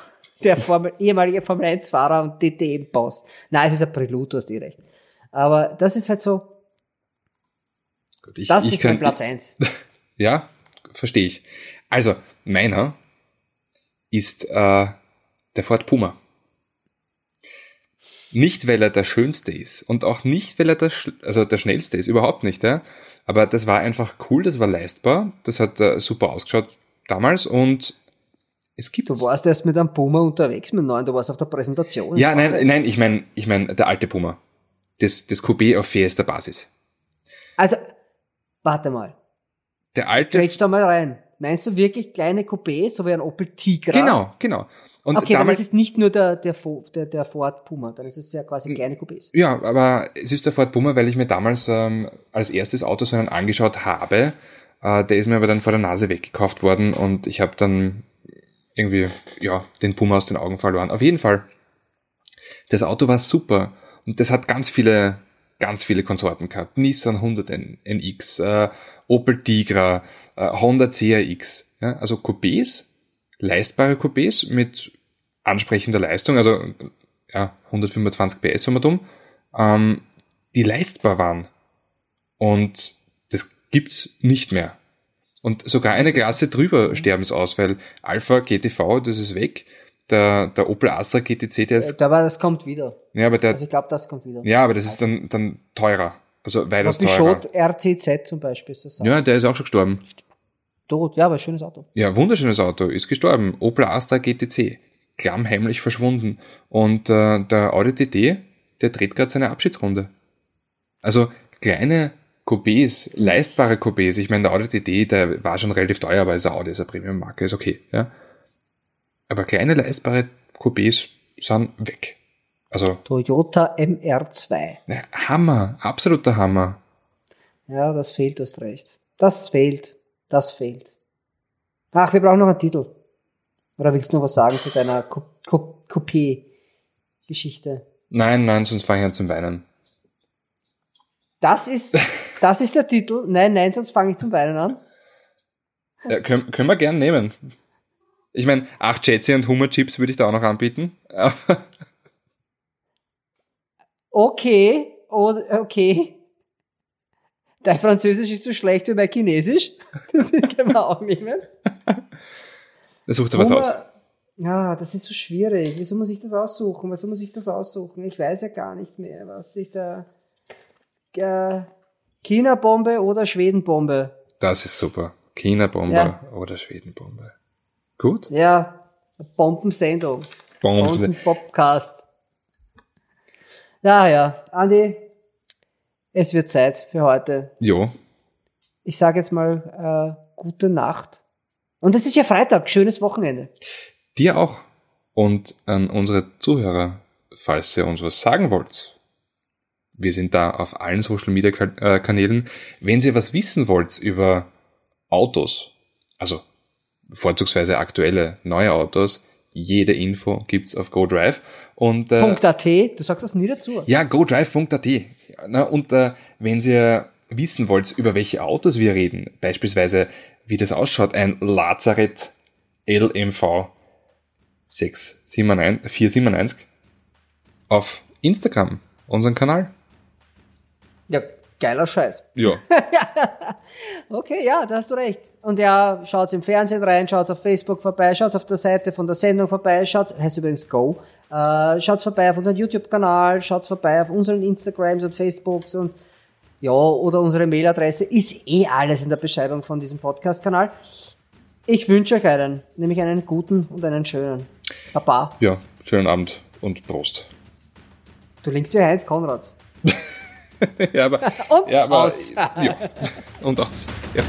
der Formel, ehemalige Formel 1-Fahrer und DTM-Boss. Nein, es ist ein Prelude, du hast eh recht. Aber das ist halt so, Gut, ich, das ich ist kann, mein Platz 1. <laughs> Ja, verstehe ich. Also, meiner ist äh, der Ford Puma. Nicht, weil er der schönste ist und auch nicht, weil er der, also der schnellste ist, überhaupt nicht. Ja? Aber das war einfach cool, das war leistbar, das hat äh, super ausgeschaut damals und es gibt... Du warst erst mit einem Puma unterwegs, mit neuen, du warst auf der Präsentation. ja, nein, nein, ich meine ich mein, der alte Puma. Das, das Coupé auf Fiesta-Basis. Also, warte mal, Der alte... grätsch da mal rein. Meinst du wirklich kleine Coupés, so wie ein Opel Tigra? Genau, genau. Und okay, dann damals, ist es nicht nur der, der, der, der Ford Puma, dann ist es ja quasi kleine Coupés. Ja, aber es ist der Ford Puma, weil ich mir damals ähm, als erstes Auto so einen angeschaut habe. Äh, der ist mir aber dann vor der Nase weggekauft worden und ich habe dann irgendwie ja den Puma aus den Augen verloren. Auf jeden Fall, das Auto war super und das hat ganz viele ganz viele Konsorten gehabt. Nissan 100 N- NX, äh, Opel Tigra, äh, Honda CRX. Ja, also Coupés, leistbare Coupés mit ansprechender Leistung, also ja, 125 PS, man dumm, ähm, die leistbar waren. Und das gibt's nicht mehr. Und sogar eine Klasse drüber sterben es aus, weil Alpha GTV, das ist weg. Der, der Opel Astra GTC, der ist, Aber das kommt wieder. ja, aber der, Also ich glaube, das kommt wieder. ja, aber das ist dann, dann teurer. Also weitaus teurer. Peugeot RCZ zum Beispiel ist das auch. Ja, der ist auch schon gestorben. Tot, ja, aber schönes Auto. Ja, wunderschönes Auto, ist gestorben. Opel Astra GTC. Klammheimlich verschwunden. Und äh, der Audi TT, der dreht gerade seine Abschiedsrunde. Also kleine Coupés, leistbare Coupés. Ich meine, der Audi TT, der war schon relativ teuer, aber ist ein Audi, ist eine Premium-Marke, ist okay. Ja. Aber kleine leistbare Coupés sind weg. Also Toyota MR2. ja, Hammer, absoluter Hammer. Ja, das fehlt, du hast recht. Das fehlt. Das fehlt. Ach, wir brauchen noch einen Titel. Oder willst du noch was sagen zu deiner Coup- Coup- Coupé-Geschichte? Nein, nein, sonst fange ich an zum Weinen. Das ist, das ist der Titel. Nein, nein, sonst fange ich zum Weinen an. Ja, können, können wir gern nehmen. Ich meine, 8 Jetsi und Hummerchips würde ich da auch noch anbieten. <laughs> Okay, oder, okay. Dein Französisch ist so schlecht wie mein Chinesisch. <laughs> Das können wir auch nehmen. da sucht er was aus. Ja, das ist so schwierig. Wieso muss ich das aussuchen? Wieso muss ich das aussuchen? Ich weiß ja gar nicht mehr, was ich da. Äh, China-Bombe oder Schweden-Bombe? Das ist super. China-Bombe Ja. oder Schweden-Bombe. Gut. Ja, Bombensendung. Bombe. Und ein Podcast. Naja, Andi, es wird Zeit für heute. Jo. Ich sage jetzt mal äh, gute Nacht. Und es ist ja Freitag, schönes Wochenende. Dir auch. Und an unsere Zuhörer, falls ihr uns was sagen wollt. Wir sind da auf allen Social Media äh, Kanälen. Wenn ihr was wissen wollt über Autos, also vorzugsweise aktuelle neue Autos, jede Info gibt's auf GoDrive. Und, äh, .at, du sagst das nie dazu. Ja, godrive.at. Na, und äh, wenn ihr wissen wollt, über welche Autos wir reden, beispielsweise wie das ausschaut, ein Lazarett LMV 697, 497 auf Instagram, unseren Kanal. Ja, geiler Scheiß. Ja. <laughs> Okay, ja, da hast du recht. Und ja, schaut's im Fernsehen rein, schaut's auf Facebook vorbei, schaut's auf der Seite von der Sendung vorbei, schaut, heißt übrigens Go, äh, schaut's vorbei auf unserem YouTube-Kanal, schaut's vorbei auf unseren Instagrams und Facebooks und ja, oder unsere Mailadresse ist eh alles in der Beschreibung von diesem Podcast-Kanal. Ich wünsche euch einen, nämlich einen guten und einen schönen. Baba. Ja, schönen Abend und Prost. Du linkst wie Heinz Konrads. <laughs> <laughs> ja, aber, Und ja, aber, aus. Ja, und aus. Ja.